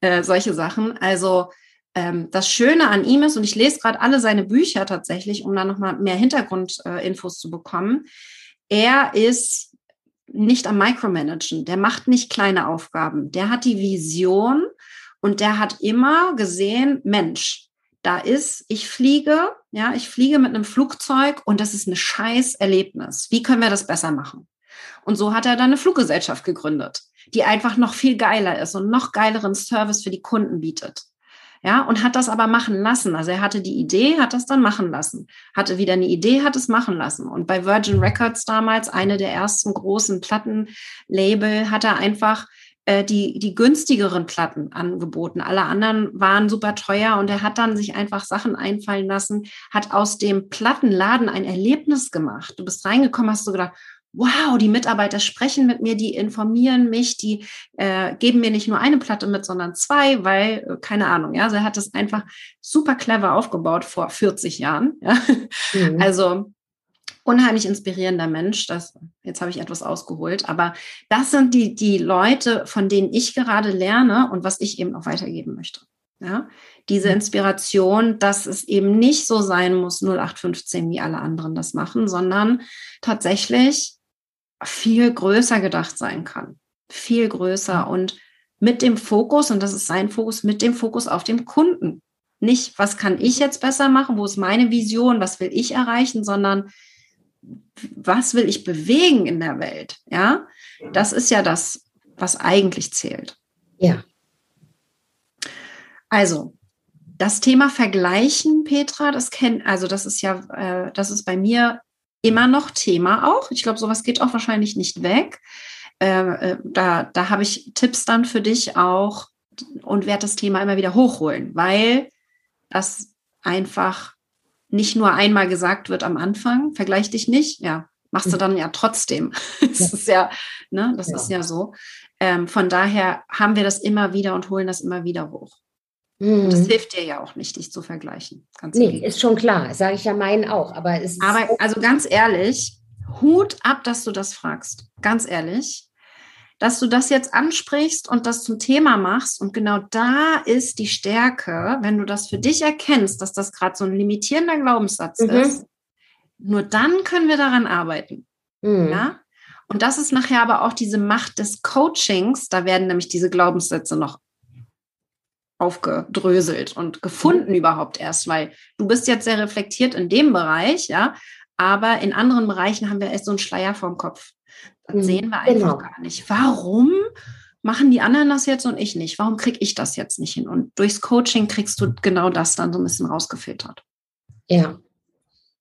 äh, solche Sachen. Also ähm, das Schöne an ihm ist, und ich lese gerade alle seine Bücher tatsächlich, um da nochmal mehr Hintergrundinfos äh, zu bekommen. Er ist nicht am Micromanagen, der macht nicht kleine Aufgaben, der hat die Vision und der hat immer gesehen, Mensch, da ist, ich fliege, ja, ich fliege mit einem Flugzeug und das ist ein scheiß Erlebnis. Wie können wir das besser machen? Und so hat er dann eine Fluggesellschaft gegründet, die einfach noch viel geiler ist und noch geileren Service für die Kunden bietet. Ja, und hat das aber machen lassen. Also er hatte die Idee, hat das dann machen lassen. Hatte wieder eine Idee, hat es machen lassen. Und bei Virgin Records damals, eine der ersten großen Plattenlabel, hat er einfach äh, die, die günstigeren Platten angeboten. Alle anderen waren super teuer und er hat dann sich einfach Sachen einfallen lassen, hat aus dem Plattenladen ein Erlebnis gemacht. Du bist reingekommen, hast du gedacht, wow, die Mitarbeiter sprechen mit mir, die informieren mich, die äh, geben mir nicht nur eine Platte mit, sondern zwei, weil, äh, keine Ahnung, ja, also er hat das einfach super clever aufgebaut vor 40 Jahren. (laughs) Ja? Mhm. Also unheimlich inspirierender Mensch. Das, jetzt habe ich etwas ausgeholt, aber das sind die, die Leute, von denen ich gerade lerne und was ich eben auch weitergeben möchte. Ja, diese mhm. Inspiration, dass es eben nicht so sein muss, 0815, wie alle anderen das machen, sondern tatsächlich viel größer gedacht sein kann. Viel größer und mit dem Fokus, und das ist sein Fokus, mit dem Fokus auf dem Kunden. Nicht, was kann ich jetzt besser machen, wo ist meine Vision, was will ich erreichen, sondern was will ich bewegen in der Welt? Ja, das ist ja das, was eigentlich zählt. Ja. Also, das Thema Vergleichen, Petra, das kennt, also das ist ja, äh, das ist bei mir immer noch Thema auch. Ich glaube, sowas geht auch wahrscheinlich nicht weg. Äh, äh, da da habe ich Tipps dann für dich auch, und werde das Thema immer wieder hochholen, weil das einfach nicht nur einmal gesagt wird am Anfang, vergleich dich nicht, ja, machst du mhm. dann ja trotzdem. (laughs) das ist ja, ne, das ja. ist ja so. Ähm, von daher haben wir das immer wieder und holen das immer wieder hoch. Mhm. Das hilft dir ja auch nicht, dich zu vergleichen. Ganz nee, ist schon klar. Sage ich ja meinen auch. Aber, es aber also ganz ehrlich, Hut ab, dass du das fragst. Ganz ehrlich. Dass du das jetzt ansprichst und das zum Thema machst. Und genau da ist die Stärke, wenn du das für dich erkennst, dass das gerade so ein limitierender Glaubenssatz mhm. ist. Nur dann können wir daran arbeiten. Mhm. Ja? Und das ist nachher aber auch diese Macht des Coachings. Da werden nämlich diese Glaubenssätze noch aufgedröselt und gefunden mhm. überhaupt erst, weil du bist jetzt sehr reflektiert in dem Bereich, ja, aber in anderen Bereichen haben wir echt so einen Schleier vorm Kopf. Das mhm. sehen wir einfach genau. gar nicht. Warum machen die anderen das jetzt und ich nicht? Warum kriege ich das jetzt nicht hin? Und durchs Coaching kriegst du genau das dann so ein bisschen rausgefiltert. Ja,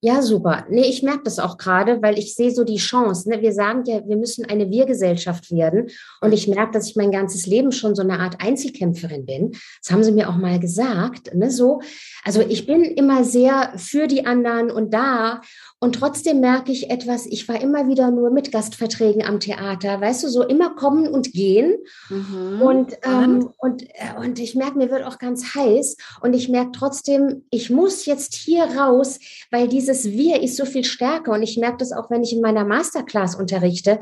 ja, super. Nee, ich merke das auch gerade, weil ich sehe so die Chance. Ne? Wir sagen ja, wir müssen eine Wir-Gesellschaft werden. Und ich merke, dass ich mein ganzes Leben schon so eine Art Einzelkämpferin bin. Das haben sie mir auch mal gesagt. Ne? So, also ich bin immer sehr für die anderen und da. Und trotzdem merke ich etwas, ich war immer wieder nur mit Gastverträgen am Theater, weißt du, so immer kommen und gehen. Mhm. Und, ähm, und, äh, und ich merke, mir wird auch ganz heiß. Und ich merke trotzdem, ich muss jetzt hier raus, weil dieses Wir ist so viel stärker. Und ich merke das auch, wenn ich in meiner Masterclass unterrichte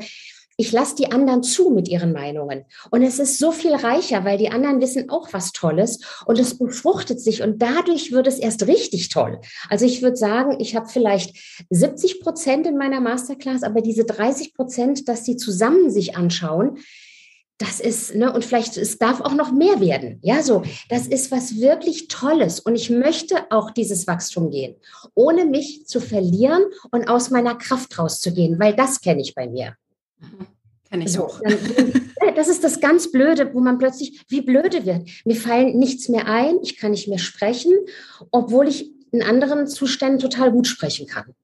ich lasse die anderen zu mit ihren Meinungen. Und es ist so viel reicher, weil die anderen wissen auch was Tolles und es befruchtet sich und dadurch wird es erst richtig toll. Also ich würde sagen, ich habe vielleicht 70 Prozent in meiner Masterclass, aber diese 30 Prozent, dass sie zusammen sich anschauen, das ist, ne, und vielleicht, es darf auch noch mehr werden. Ja, so, das ist was wirklich Tolles. Und ich möchte auch dieses Wachstum gehen, ohne mich zu verlieren und aus meiner Kraft rauszugehen, weil das kenne ich bei mir. (laughs) Kenn ich so, auch. das ist das ganz Blöde, wo man plötzlich wie blöde wird. Mir fallen nichts mehr ein, ich kann nicht mehr sprechen, obwohl ich in anderen Zuständen total gut sprechen kann.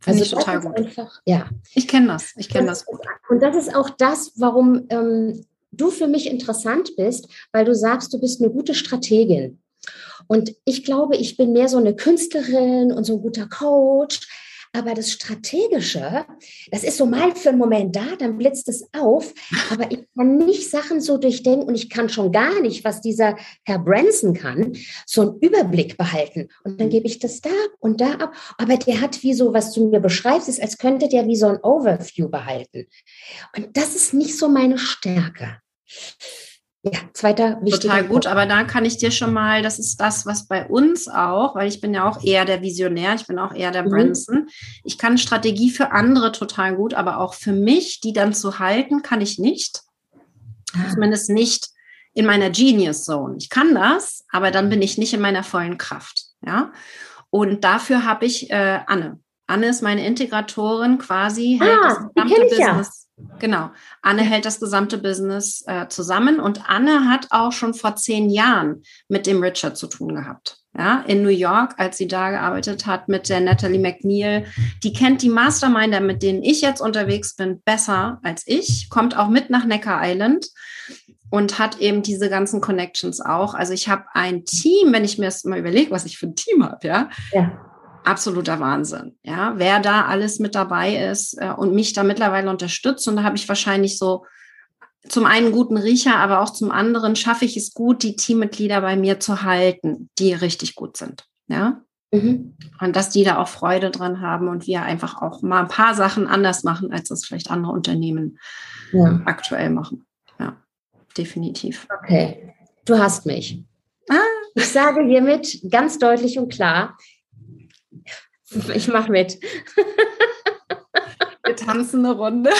Finde also ich total gut. Einfach, ja. Ich kenne das. Ich kenne das gut. Und das ist auch das, warum ähm, du für mich interessant bist, weil du sagst, du bist eine gute Strategin. Und ich glaube, ich bin mehr so eine Künstlerin und so ein guter Coach. Aber das Strategische, das ist so mal für einen Moment da, dann blitzt es auf. Aber ich kann nicht Sachen so durchdenken und ich kann schon gar nicht, was dieser Herr Branson kann, so einen Überblick behalten. Und dann gebe ich das da und da ab. Aber der hat wie so, was du mir beschreibst, ist, als könnte der wie so ein Overview behalten. Und das ist nicht so meine Stärke. Ja, zweiter wichtiger Total gut, Punkt. aber da kann ich dir schon mal, das ist das, was bei uns auch, weil ich bin ja auch eher der Visionär, ich bin auch eher der mhm. Branson. Ich kann Strategie für andere total gut, aber auch für mich, die dann zu halten, kann ich nicht. Ah. Zumindest nicht in meiner Genius Zone. Ich kann das, aber dann bin ich nicht in meiner vollen Kraft. Ja. Und dafür habe ich äh, Anne. Anne ist meine Integratorin quasi, hält ah, das gesamte Business. Ja Genau. Anne hält das gesamte Business äh, zusammen und Anne hat auch schon vor zehn Jahren mit dem Richard zu tun gehabt. Ja, in New York, als sie da gearbeitet hat mit der Natalie McNeil. Die kennt die Masterminder, mit denen ich jetzt unterwegs bin, besser als ich, kommt auch mit nach Necker Island und hat eben diese ganzen Connections auch. Also ich habe ein Team, wenn ich mir das mal überlege, was ich für ein Team habe, ja. ja absoluter Wahnsinn. Ja, wer da alles mit dabei ist äh, und mich da mittlerweile unterstützt. Und da habe ich wahrscheinlich so zum einen guten Riecher, aber auch zum anderen schaffe ich es gut, die Teammitglieder bei mir zu halten, die richtig gut sind. Ja. Mhm. Und dass die da auch Freude dran haben und wir einfach auch mal ein paar Sachen anders machen, als es vielleicht andere Unternehmen ja. aktuell machen. Ja, definitiv. Okay, du hast mich. Ah. Ich sage hiermit ganz deutlich und klar, ich mache mit. Wir tanzen eine Runde.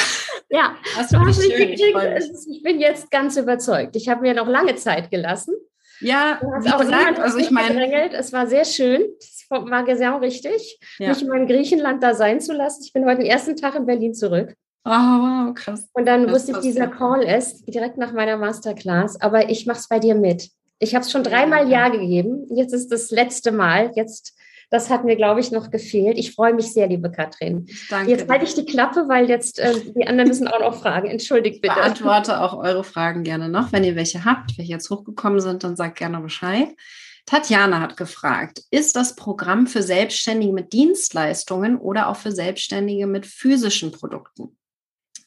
Ja, das du hast schön. Ich, ich, bin jetzt ganz überzeugt. Ich habe mir noch lange Zeit gelassen. Ja, wie auch gesagt, also ich meine, es war sehr schön. Es war genau richtig, ja. mich in meinem Griechenland da sein zu lassen. Ich bin heute den ersten Tag in Berlin zurück. Oh, wow, krass. Und dann das wusste ich, dieser Call ist direkt nach meiner Masterclass. Aber ich mache es bei dir mit. Ich habe es schon dreimal Ja gegeben. Jetzt ist das letzte Mal. Jetzt Das hat mir, glaube ich, noch gefehlt. Ich freue mich sehr, liebe Katrin. Danke. Jetzt halte ich die Klappe, weil jetzt äh, die anderen müssen auch noch fragen. Entschuldigt bitte. Ich beantworte auch eure Fragen gerne noch. Wenn ihr welche habt, welche jetzt hochgekommen sind, dann sagt gerne Bescheid. Tatjana hat gefragt, ist das Programm für Selbstständige mit Dienstleistungen oder auch für Selbstständige mit physischen Produkten?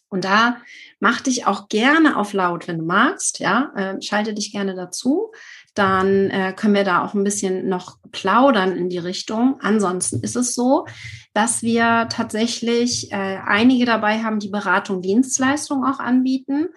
Und da mach dich auch gerne auf laut, wenn du magst, ja, äh, schalte dich gerne dazu. Dann äh, können wir da auch ein bisschen noch plaudern in die Richtung. Ansonsten ist es so, dass wir tatsächlich äh, einige dabei haben, die Beratung, Dienstleistung auch anbieten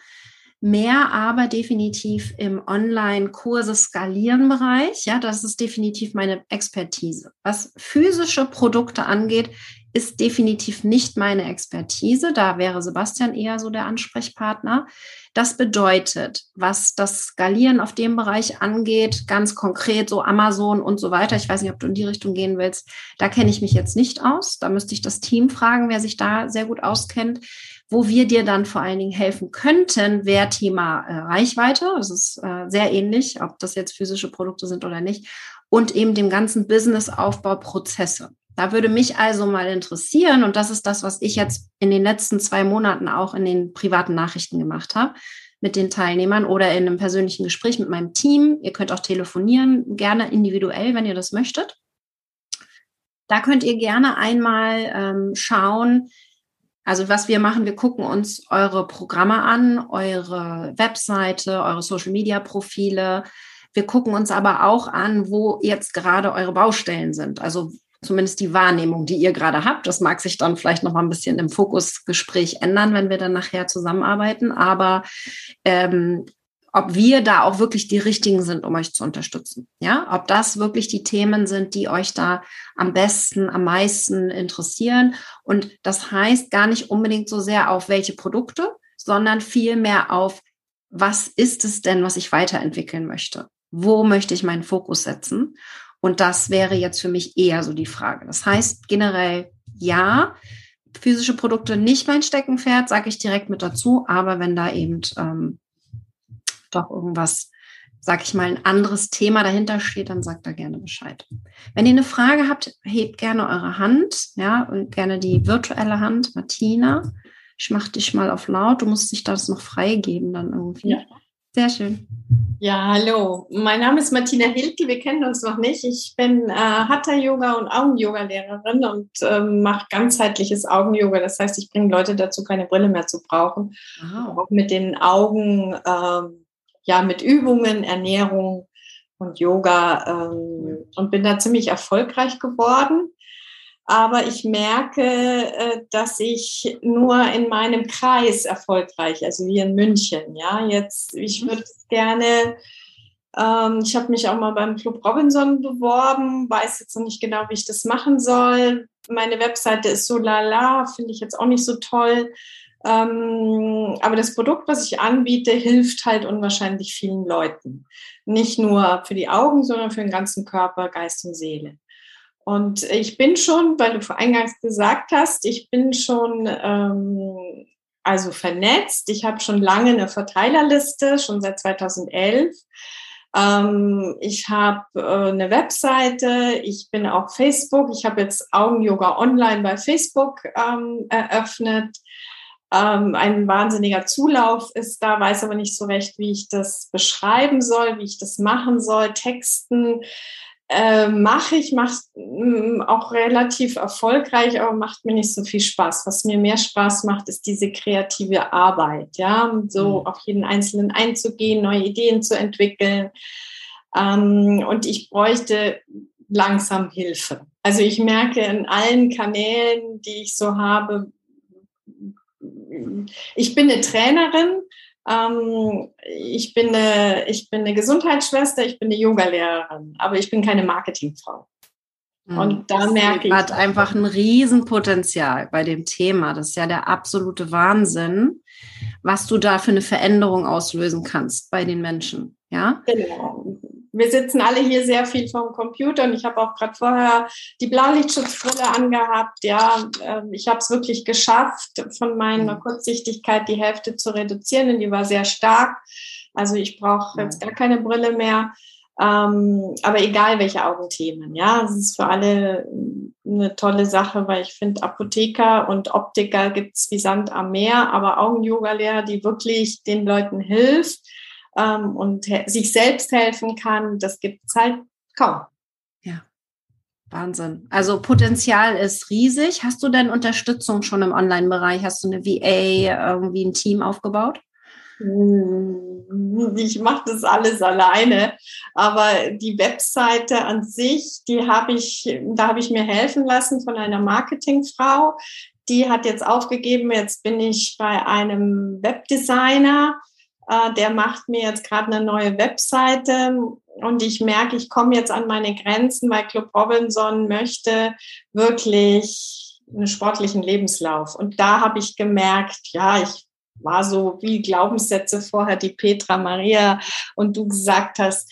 mehr aber definitiv im Online-Kurse skalieren Bereich. Ja, das ist definitiv meine Expertise. Was physische Produkte angeht, ist definitiv nicht meine Expertise. Da wäre Sebastian eher so der Ansprechpartner. Das bedeutet, was das Skalieren auf dem Bereich angeht, ganz konkret so Amazon und so weiter. Ich weiß nicht, ob du in die Richtung gehen willst. Da kenne ich mich jetzt nicht aus. Da müsste ich das Team fragen, wer sich da sehr gut auskennt. Wo wir dir dann vor allen Dingen helfen könnten, wäre Thema äh, Reichweite. Das ist äh, sehr ähnlich, ob das jetzt physische Produkte sind oder nicht. Und eben dem ganzen Businessaufbau Prozesse. Da würde mich also mal interessieren, und das ist das, was ich jetzt in den letzten zwei Monaten auch in den privaten Nachrichten gemacht habe mit den Teilnehmern oder in einem persönlichen Gespräch mit meinem Team. Ihr könnt auch telefonieren, gerne individuell, wenn ihr das möchtet. Da könnt ihr gerne einmal ähm, schauen, also was wir machen, wir gucken uns eure Programme an, eure Webseite, eure Social-Media-Profile. Wir gucken uns aber auch an, wo jetzt gerade eure Baustellen sind. Also zumindest die Wahrnehmung, die ihr gerade habt. Das mag sich dann vielleicht noch mal ein bisschen im Fokusgespräch ändern, wenn wir dann nachher zusammenarbeiten. Aber ähm, ob wir da auch wirklich die richtigen sind, um euch zu unterstützen. Ja, ob das wirklich die Themen sind, die euch da am besten, am meisten interessieren. Und das heißt gar nicht unbedingt so sehr auf welche Produkte, sondern vielmehr auf, was ist es denn, was ich weiterentwickeln möchte? Wo möchte ich meinen Fokus setzen? Und das wäre jetzt für mich eher so die Frage. Das heißt generell ja, physische Produkte nicht mein Steckenpferd, sage ich direkt mit dazu. Aber wenn da eben ähm, doch irgendwas, sag ich mal, ein anderes Thema dahinter steht, dann sagt da gerne Bescheid. Wenn ihr eine Frage habt, hebt gerne eure Hand, ja, und gerne die virtuelle Hand, Martina. Ich mach dich mal auf laut. Du musst dich das noch freigeben dann irgendwie. Ja. Sehr schön. Ja, hallo. Mein Name ist Martina Hilke. Wir kennen uns noch nicht. Ich bin äh, Hatha-Yoga und Augen-Yoga-Lehrerin und ähm, mache ganzheitliches Augen-Yoga. Das heißt, ich bringe Leute dazu, keine Brille mehr zu brauchen. Wow. Auch mit den Augen ähm, ja mit Übungen, Ernährung und Yoga ähm, und bin da ziemlich erfolgreich geworden. Aber ich merke, äh, dass ich nur in meinem Kreis erfolgreich, also wie in München. Ja, jetzt, ich mhm. würde gerne, ähm, ich habe mich auch mal beim Club Robinson beworben, weiß jetzt noch nicht genau, wie ich das machen soll. Meine Webseite ist so lala, finde ich jetzt auch nicht so toll. Ähm, aber das Produkt, was ich anbiete, hilft halt unwahrscheinlich vielen Leuten. Nicht nur für die Augen, sondern für den ganzen Körper, Geist und Seele. Und ich bin schon, weil du vor eingangs gesagt hast, ich bin schon ähm, also vernetzt. Ich habe schon lange eine Verteilerliste, schon seit 2011. Ähm, ich habe äh, eine Webseite, ich bin auf Facebook. Ich habe jetzt Augen-Yoga online bei Facebook ähm, eröffnet ähm, ein wahnsinniger Zulauf ist da, weiß aber nicht so recht, wie ich das beschreiben soll, wie ich das machen soll. Texten äh, mache ich, mache mm, auch relativ erfolgreich, aber macht mir nicht so viel Spaß. Was mir mehr Spaß macht, ist diese kreative Arbeit, ja, so mhm. auf jeden Einzelnen einzugehen, neue Ideen zu entwickeln. Ähm, und ich bräuchte langsam Hilfe. Also ich merke in allen Kanälen, die ich so habe, ich bin eine Trainerin, ich, bin eine, ich bin eine Gesundheitsschwester, ich bin eine Yogalehrerin, aber ich bin keine Marketingfrau. Hm, Und da das merke ich. hat einfach ein Riesenpotenzial bei dem Thema. Das ist ja der absolute Wahnsinn, was du da für eine Veränderung auslösen kannst bei den Menschen. Ja? Genau wir sitzen alle hier sehr viel vom Computer und ich habe auch gerade vorher die Blaulichtschutzbrille angehabt. Ja, ähm, ich habe es wirklich geschafft, von meiner mhm. Kurzsichtigkeit die Hälfte zu reduzieren und die war sehr stark. Also ich brauche jetzt gar keine Brille mehr. Ähm, aber egal welche Augenthemen, ja, es ist für alle eine tolle Sache, weil ich finde, Apotheker und Optiker gibt es wie Sand am Meer, aber Augen-Yoga-Lehrer, die wirklich den Leuten hilft ähm, und sich selbst helfen kann, das gibt es halt kaum. Ja, Wahnsinn. Also Potenzial ist riesig. Hast du denn Unterstützung schon im Online-Bereich? Hast du eine VA, irgendwie ein Team aufgebaut? Hm, ich mache das alles alleine, aber die Webseite an sich, die habe ich, da habe ich mir helfen lassen von einer Marketingfrau. Die hat jetzt aufgegeben. Jetzt bin ich bei einem Webdesigner, äh, der macht mir jetzt gerade eine neue Webseite und ich merke, ich komme jetzt an meine Grenzen, weil Club Robinson möchte wirklich einen sportlichen Lebenslauf. Und da habe ich gemerkt, ja, ich war so wie Glaubenssätze vorher, die Petra Maria und du gesagt hast,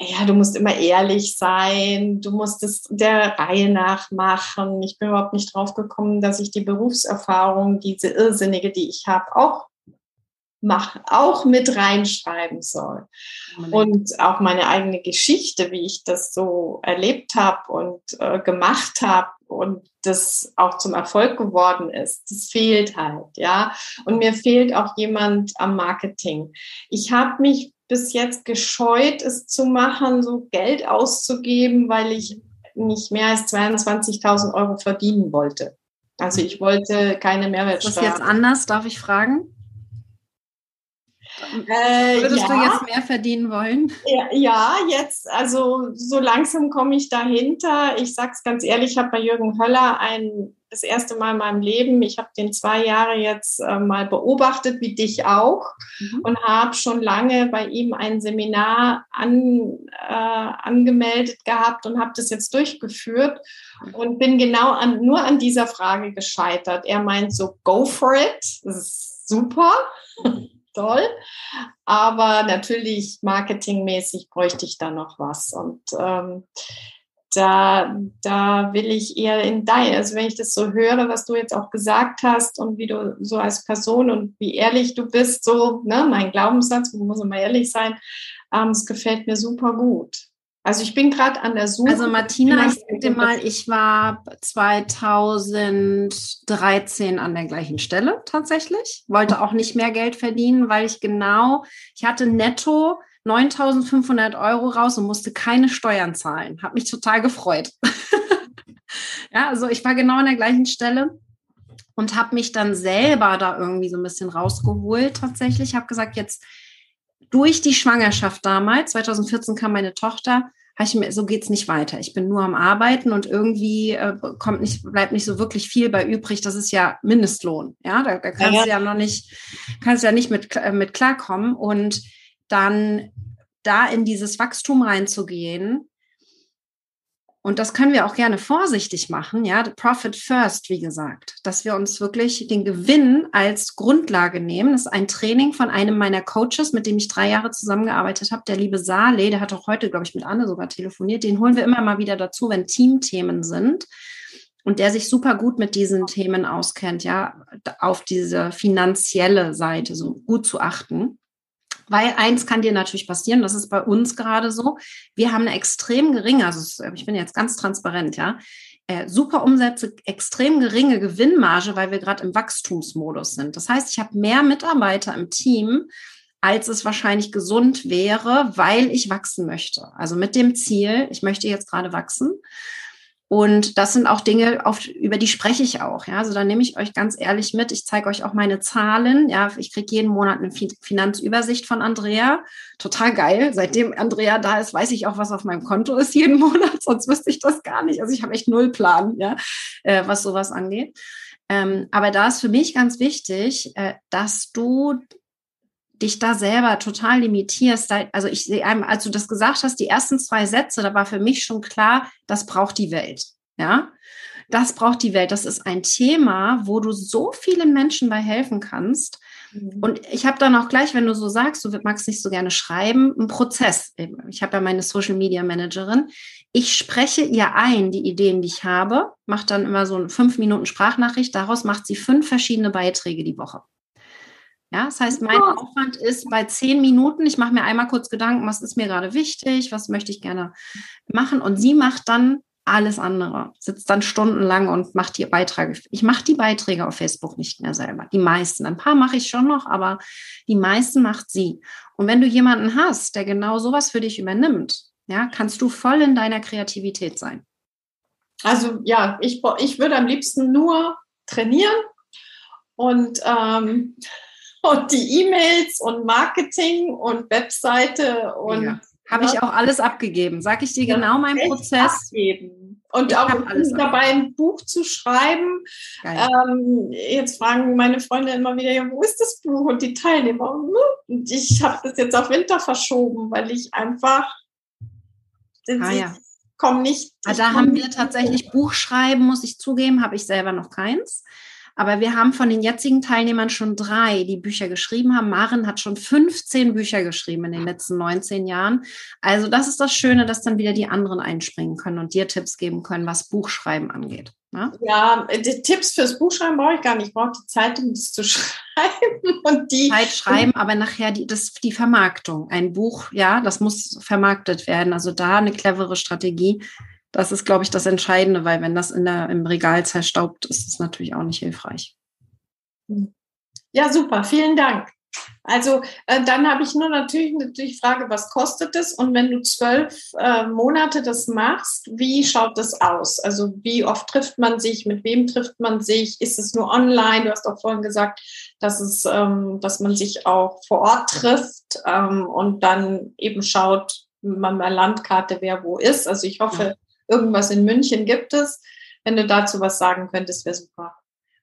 ja, du musst immer ehrlich sein, du musst es der Reihe nach machen. Ich bin überhaupt nicht drauf gekommen, dass ich die Berufserfahrung, diese irrsinnige, die ich habe, auch mach, auch mit reinschreiben soll. Und auch meine eigene Geschichte, wie ich das so erlebt habe und äh, gemacht habe und das auch zum Erfolg geworden ist, das fehlt halt, ja. Und mir fehlt auch jemand am Marketing. Ich habe mich bis jetzt gescheut, es zu machen, so Geld auszugeben, weil ich nicht mehr als 22.000 Euro verdienen wollte. Also ich wollte keine Mehrwertsteuer. Ist das jetzt anders, darf ich fragen? Äh, Würdest ja. du jetzt mehr verdienen wollen? Ja, ja, jetzt, also so langsam komme ich dahinter. Ich sage es ganz ehrlich, ich habe bei Jürgen Höller ein, das erste Mal in meinem Leben, ich habe den zwei Jahre jetzt äh, mal beobachtet, wie dich auch, mhm. und habe schon lange bei ihm ein Seminar an, äh, angemeldet gehabt und habe das jetzt durchgeführt und bin genau an, nur an dieser Frage gescheitert. Er meint so, go for it, das ist super. Toll. Aber natürlich marketingmäßig bräuchte ich da noch was. Und ähm, da, da will ich eher in dein, also wenn ich das so höre, was du jetzt auch gesagt hast und wie du so als Person und wie ehrlich du bist, so, ne, mein Glaubenssatz, muss immer ehrlich sein, ähm, es gefällt mir super gut. Also ich bin gerade an der Suche. Also Martina, ich sag dir mal, ich war 2013 an der gleichen Stelle tatsächlich, wollte auch nicht mehr Geld verdienen, weil ich genau, ich hatte netto 9.500 Euro raus und musste keine Steuern zahlen. Hat mich total gefreut. (laughs) ja, also ich war genau an der gleichen Stelle und habe mich dann selber da irgendwie so ein bisschen rausgeholt tatsächlich. Habe gesagt, jetzt durch die Schwangerschaft damals, 2014 kam meine Tochter, habe ich mir, so geht's nicht weiter. Ich bin nur am Arbeiten und irgendwie äh, kommt nicht, bleibt nicht so wirklich viel bei übrig. Das ist ja Mindestlohn. Ja, da, da kannst ja, ja. du ja noch nicht, kannst ja nicht mit, äh, mit klarkommen. Und dann da in dieses Wachstum reinzugehen, und das können wir auch gerne vorsichtig machen, ja, Profit First, wie gesagt, dass wir uns wirklich den Gewinn als Grundlage nehmen. Das ist ein Training von einem meiner Coaches, mit dem ich drei Jahre zusammengearbeitet habe, der liebe Saleh, der hat auch heute, glaube ich, mit Anne sogar telefoniert. Den holen wir immer mal wieder dazu, wenn Teamthemen sind. Und der sich super gut mit diesen Themen auskennt, ja, auf diese finanzielle Seite so gut zu achten. Weil eins kann dir natürlich passieren, das ist bei uns gerade so. Wir haben eine extrem geringe, also ich bin jetzt ganz transparent, ja, äh, super Umsätze, extrem geringe Gewinnmarge, weil wir gerade im Wachstumsmodus sind. Das heißt, ich habe mehr Mitarbeiter im Team, als es wahrscheinlich gesund wäre, weil ich wachsen möchte. Also mit dem Ziel, ich möchte jetzt gerade wachsen. Und das sind auch Dinge, auf, über die spreche ich auch. Ja, also da nehme ich euch ganz ehrlich mit. Ich zeige euch auch meine Zahlen. Ja, ich kriege jeden Monat eine Finanzübersicht von Andrea. Total geil. Seitdem Andrea da ist, weiß ich auch, was auf meinem Konto ist jeden (laughs) Monat. Sonst wüsste ich das gar nicht. Also ich habe echt null Plan, ja, äh, was sowas angeht. Ähm, aber da ist für mich ganz wichtig, äh, dass du dich da selber total limitierst. Also ich sehe einem, als du das gesagt hast, die ersten zwei Sätze, da war für mich schon klar, das braucht die Welt. Ja, das braucht die Welt. Das ist ein Thema, wo du so vielen Menschen bei helfen kannst. Mhm. Und ich habe dann auch gleich, wenn du so sagst, du magst nicht so gerne schreiben, einen Prozess. Ich habe ja meine Social Media Managerin. Ich spreche ihr ein, die Ideen, die ich habe, mache dann immer so eine fünf Minuten Sprachnachricht. Daraus macht sie fünf verschiedene Beiträge die Woche. Ja, das heißt, mein oh. Aufwand ist bei zehn Minuten, ich mache mir einmal kurz Gedanken, was ist mir gerade wichtig, was möchte ich gerne machen. Und sie macht dann alles andere, sitzt dann stundenlang und macht die Beiträge. Ich mache die Beiträge auf Facebook nicht mehr selber. Die meisten. Ein paar mache ich schon noch, aber die meisten macht sie. Und wenn du jemanden hast, der genau sowas für dich übernimmt, ja, kannst du voll in deiner Kreativität sein. Also ja, ich, ich würde am liebsten nur trainieren und ähm, und die E-Mails und Marketing und Webseite und ja. Habe ich auch alles abgegeben. Sag ich dir genau meinen Prozess. Abgeben. Und ich auch dabei ein Buch zu schreiben. Ähm, jetzt fragen meine Freunde immer wieder, ja, wo ist das Buch und die Teilnehmer? Und ich habe das jetzt auf Winter verschoben, weil ich einfach ah, ja. komme nicht. Ah, da haben wir tatsächlich Buchschreiben, muss ich zugeben, habe ich selber noch keins. Aber wir haben von den jetzigen Teilnehmern schon drei, die Bücher geschrieben haben. Maren hat schon 15 Bücher geschrieben in den letzten 19 Jahren. Also das ist das Schöne, dass dann wieder die anderen einspringen können und dir Tipps geben können, was Buchschreiben angeht. Ja, ja die Tipps fürs Buchschreiben brauche ich gar nicht. Ich brauche die Zeit, um das zu (laughs) schreiben. Und die Zeit schreiben, aber nachher die, das, die Vermarktung. Ein Buch, ja, das muss vermarktet werden. Also da eine clevere Strategie das ist, glaube ich, das Entscheidende, weil wenn das in der, im Regal zerstaubt, ist es natürlich auch nicht hilfreich. Ja, super, vielen Dank. Also äh, dann habe ich nur natürlich die Frage, was kostet es? Und wenn du zwölf äh, Monate das machst, wie schaut das aus? Also wie oft trifft man sich? Mit wem trifft man sich? Ist es nur online? Du hast auch vorhin gesagt, dass es, ähm, dass man sich auch vor Ort trifft ähm, und dann eben schaut, man bei Landkarte, wer wo ist. Also ich hoffe, irgendwas in München gibt es. Wenn du dazu was sagen könntest, wäre super.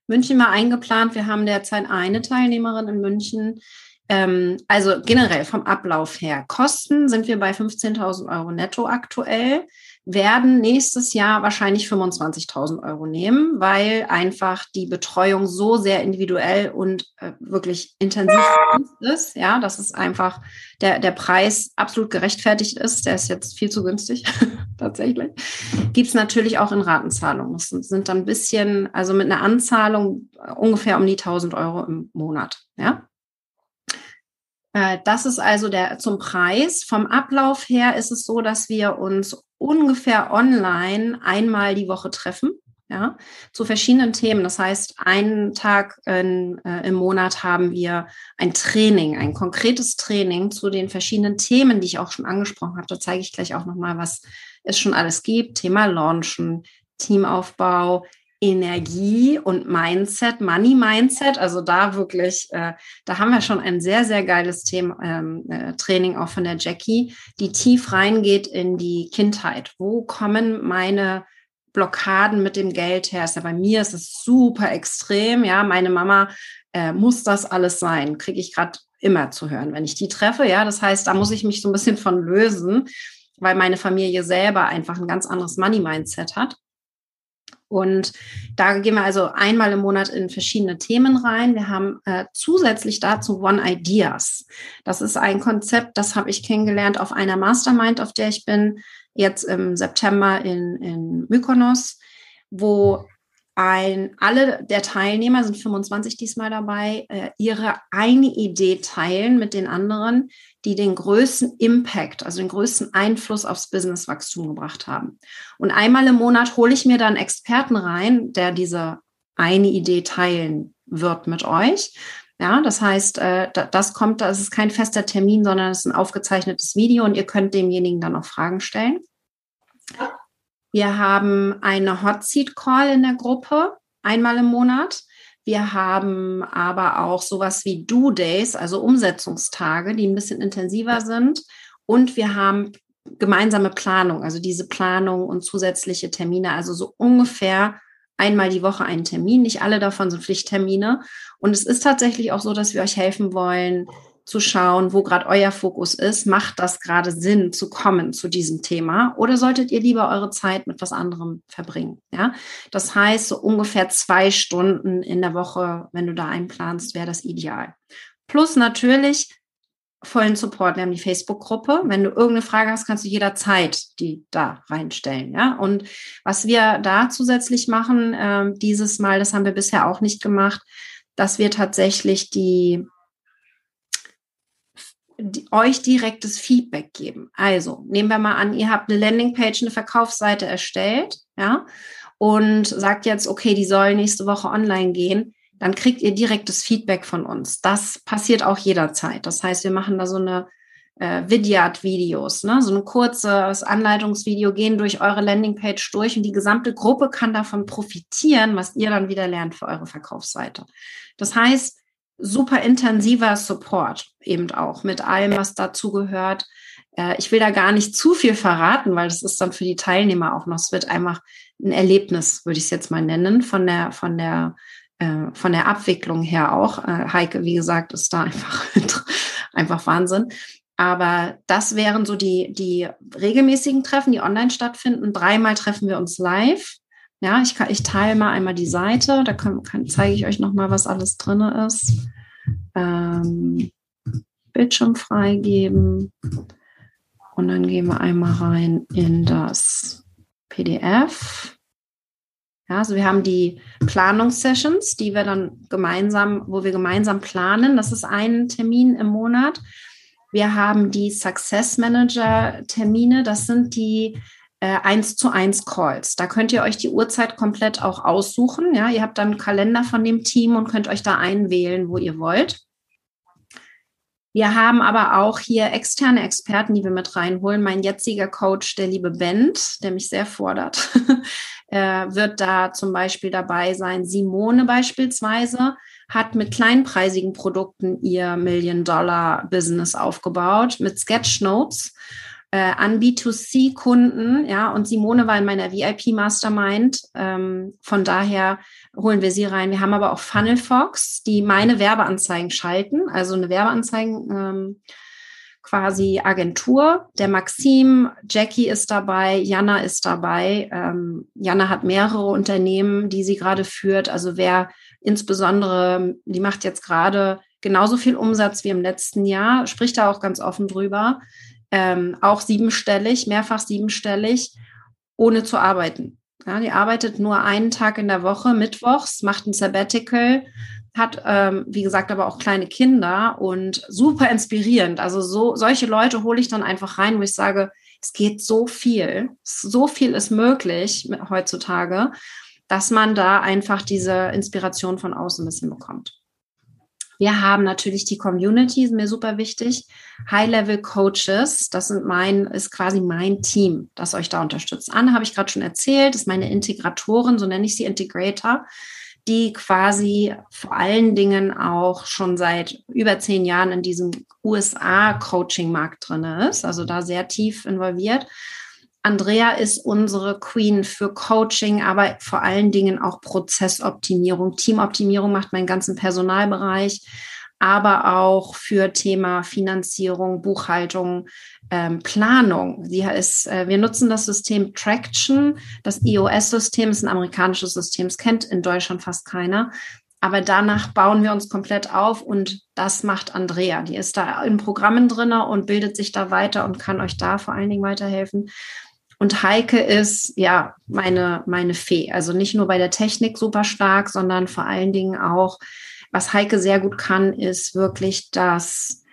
München mal eingeplant. Wir haben derzeit eine Teilnehmerin in München. Ähm, also generell vom Ablauf her. Kosten sind wir bei 15.000 Euro netto aktuell werden nächstes Jahr wahrscheinlich 25.000 Euro nehmen, weil einfach die Betreuung so sehr individuell und äh, wirklich intensiv ist. Ja, dass es einfach der, der Preis absolut gerechtfertigt ist. Der ist jetzt viel zu günstig, (laughs) tatsächlich. Gibt es natürlich auch in Ratenzahlungen. Das sind, dann ein bisschen, also mit einer Anzahlung ungefähr um die 1.000 Euro im Monat. Ja, äh, das ist also der zum Preis. Vom Ablauf her ist es so, dass wir uns ungefähr online einmal die Woche treffen. Ja, zu verschiedenen Themen. Das heißt, einen Tag in, äh, im Monat haben wir ein Training, ein konkretes Training zu den verschiedenen Themen, die ich auch schon angesprochen habe. Da zeige ich gleich auch nochmal, was es schon alles gibt. Thema Launchen, Teamaufbau, Energie und Mindset, Money Mindset. Also da wirklich, äh, da haben wir schon ein sehr, sehr geiles Thema, ähm, äh, Training auch von der Jackie, die tief reingeht in die Kindheit. Wo kommen meine Blockaden mit dem Geld her? Ist ja bei mir ist es super extrem. Ja, meine Mama äh, muss das alles sein, kriege ich gerade immer zu hören, wenn ich die treffe. Ja, das heißt, da muss ich mich so ein bisschen von lösen, weil meine Familie selber einfach ein ganz anderes Money Mindset hat. Und da gehen wir also einmal im Monat in verschiedene Themen rein. Wir haben äh, zusätzlich dazu One Ideas. Das ist ein Konzept, das habe ich kennengelernt auf einer Mastermind, auf der ich bin, jetzt im September in, in Mykonos, wo ein, alle der Teilnehmer, sind 25 diesmal dabei, äh, ihre eine Idee teilen mit den anderen, die den größten Impact, also den größten Einfluss aufs Businesswachstum gebracht haben. Und einmal im Monat hole ich mir dann Experten rein, der diese eine Idee teilen wird mit euch. Ja, das heißt, äh, das kommt, das ist kein fester Termin, sondern es ist ein aufgezeichnetes Video und ihr könnt demjenigen dann auch Fragen stellen. Wir haben eine Hot Seat Call in der Gruppe einmal im Monat. Wir haben aber auch sowas wie Do Days, also Umsetzungstage, die ein bisschen intensiver sind. Und wir haben gemeinsame Planung, also diese Planung und zusätzliche Termine, also so ungefähr einmal die Woche einen Termin. Nicht alle davon sind Pflichttermine. Und es ist tatsächlich auch so, dass wir euch helfen wollen, zu schauen, wo gerade euer Fokus ist. Macht das gerade Sinn zu kommen zu diesem Thema oder solltet ihr lieber eure Zeit mit was anderem verbringen? Ja, das heißt, so ungefähr zwei Stunden in der Woche, wenn du da einplanst, wäre das ideal. Plus natürlich vollen Support. Wir haben die Facebook-Gruppe. Wenn du irgendeine Frage hast, kannst du jederzeit die da reinstellen. Ja, und was wir da zusätzlich machen, äh, dieses Mal, das haben wir bisher auch nicht gemacht, dass wir tatsächlich die die, euch direktes Feedback geben. Also nehmen wir mal an, ihr habt eine Landingpage, eine Verkaufsseite erstellt, ja, und sagt jetzt, okay, die soll nächste Woche online gehen, dann kriegt ihr direktes Feedback von uns. Das passiert auch jederzeit. Das heißt, wir machen da so eine äh, Vidyard-Videos, ne? so ein kurzes Anleitungsvideo, gehen durch eure Landingpage durch und die gesamte Gruppe kann davon profitieren, was ihr dann wieder lernt für eure Verkaufsseite. Das heißt, super intensiver Support eben auch mit allem, was dazu gehört. Äh, ich will da gar nicht zu viel verraten, weil das ist dann für die Teilnehmer auch noch. Es wird einfach ein Erlebnis, würde ich es jetzt mal nennen, von der, von der, äh, von der Abwicklung her auch. Äh, Heike, wie gesagt, ist da einfach, (laughs) einfach Wahnsinn. Aber das wären so die, die regelmäßigen Treffen, die online stattfinden. Dreimal treffen wir uns live. Ja, ich, kann, ich teile mal einmal die Seite, da kann, kann, zeige ich euch nochmal, was alles drin ist. Ähm, Bildschirm freigeben. Und dann gehen wir einmal rein in das PDF. Ja, also wir haben die Planungssessions, die wir dann gemeinsam, wo wir gemeinsam planen. Das ist ein Termin im Monat. Wir haben die Success Manager Termine. Das sind die äh, 1 zu 1 Calls. Da könnt ihr euch die Uhrzeit komplett auch aussuchen. Ja, ihr habt dann einen Kalender von dem Team und könnt euch da einwählen, wo ihr wollt. Wir haben aber auch hier externe Experten, die wir mit reinholen. Mein jetziger Coach, der liebe Bent, der mich sehr fordert, (laughs) wird da zum Beispiel dabei sein. Simone beispielsweise hat mit kleinpreisigen Produkten ihr Million-Dollar-Business aufgebaut, mit Sketchnotes äh, an B2C-Kunden, ja, und Simone war in meiner VIP-Mastermind. Ähm, von daher holen wir sie rein. Wir haben aber auch Funnel Fox, die meine Werbeanzeigen schalten, also eine Werbeanzeigen ähm, quasi Agentur. Der Maxim, Jackie ist dabei, Jana ist dabei. Ähm, Jana hat mehrere Unternehmen, die sie gerade führt. Also wer insbesondere, die macht jetzt gerade genauso viel Umsatz wie im letzten Jahr, spricht da auch ganz offen drüber ähm, auch siebenstellig, mehrfach siebenstellig, ohne zu arbeiten. Ja, die arbeitet nur einen Tag in der Woche, mittwochs, macht ein Sabbatical, hat, ähm, wie gesagt, aber auch kleine Kinder und super inspirierend. Also so, solche Leute hole ich dann einfach rein, wo ich sage, es geht so viel, so viel ist möglich heutzutage, dass man da einfach diese Inspiration von außen ein bisschen bekommt. Wir haben natürlich die Community, ist mir super wichtig. High-Level-Coaches, das sind mein, ist quasi mein Team, das euch da unterstützt. Anne habe ich gerade schon erzählt, ist meine Integratorin, so nenne ich sie Integrator, die quasi vor allen Dingen auch schon seit über zehn Jahren in diesem USA-Coaching-Markt drin ist, also da sehr tief involviert Andrea ist unsere Queen für Coaching, aber vor allen Dingen auch Prozessoptimierung. Teamoptimierung macht meinen ganzen Personalbereich, aber auch für Thema Finanzierung, Buchhaltung, ähm, Planung. Sie ist, äh, wir nutzen das System Traction. Das iOS-System ist ein amerikanisches System. Es kennt in Deutschland fast keiner. Aber danach bauen wir uns komplett auf und das macht Andrea. Die ist da in Programmen drin und bildet sich da weiter und kann euch da vor allen Dingen weiterhelfen. Und Heike ist ja meine, meine Fee. Also nicht nur bei der Technik super stark, sondern vor allen Dingen auch, was Heike sehr gut kann, ist wirklich das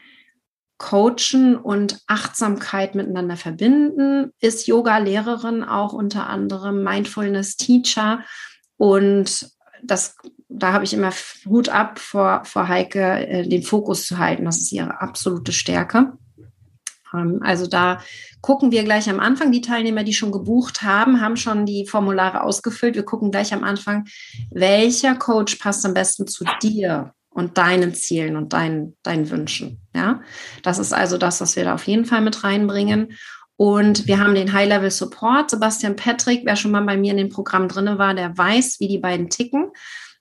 Coachen und Achtsamkeit miteinander verbinden. Ist Yoga-Lehrerin auch unter anderem, Mindfulness-Teacher. Und das, da habe ich immer Hut ab vor, vor Heike, äh, den Fokus zu halten. Das ist ihre absolute Stärke. Ähm, also da gucken wir gleich am Anfang. Die Teilnehmer, die schon gebucht haben, haben schon die Formulare ausgefüllt. Wir gucken gleich am Anfang, welcher Coach passt am besten zu dir und deinen Zielen und deinen, deinen Wünschen. Ja, das ist also das, was wir da auf jeden Fall mit reinbringen. Und wir haben den High-Level Support. Sebastian Patrick, wer schon mal bei mir in dem Programm drin war, der weiß, wie die beiden ticken.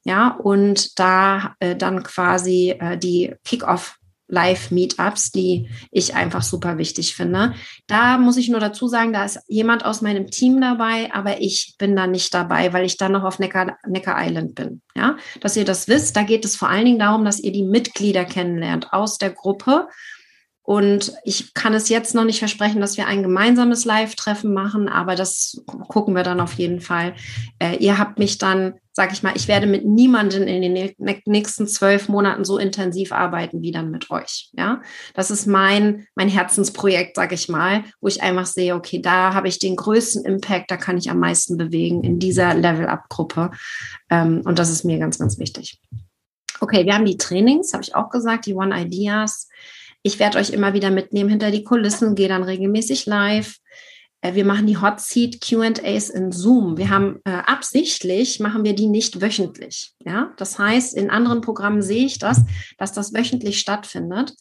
Ja, und da äh, dann quasi äh, die Kick-Off Live-Meetups, die ich einfach super wichtig finde. Da muss ich nur dazu sagen, da ist jemand aus meinem Team dabei, aber ich bin da nicht dabei, weil ich dann noch auf Neckar, Neckar Island bin. Ja, dass ihr das wisst. Da geht es vor allen Dingen darum, dass ihr die Mitglieder kennenlernt aus der Gruppe. Und ich kann es jetzt noch nicht versprechen, dass wir ein gemeinsames Live-Treffen machen, aber das gucken wir dann auf jeden Fall. Äh, ihr habt mich dann sage ich mal, ich werde mit niemandem in den nächsten zwölf Monaten so intensiv arbeiten wie dann mit euch. Ja, das ist mein, mein Herzensprojekt, sage ich mal, wo ich einfach sehe, okay, da habe ich den größten Impact, da kann ich am meisten bewegen in dieser Level-Up-Gruppe. Ähm, und das ist mir ganz, ganz wichtig. Okay, wir haben die Trainings, habe ich auch gesagt, die One Ideas. Ich werde euch immer wieder mitnehmen hinter die Kulissen, gehe dann regelmäßig live. Äh, wir machen die Hot Seat Q&As in Zoom. Wir haben äh, absichtlich machen wir die nicht wöchentlich. Ja, das heißt, in anderen Programmen sehe ich das, dass das wöchentlich stattfindet.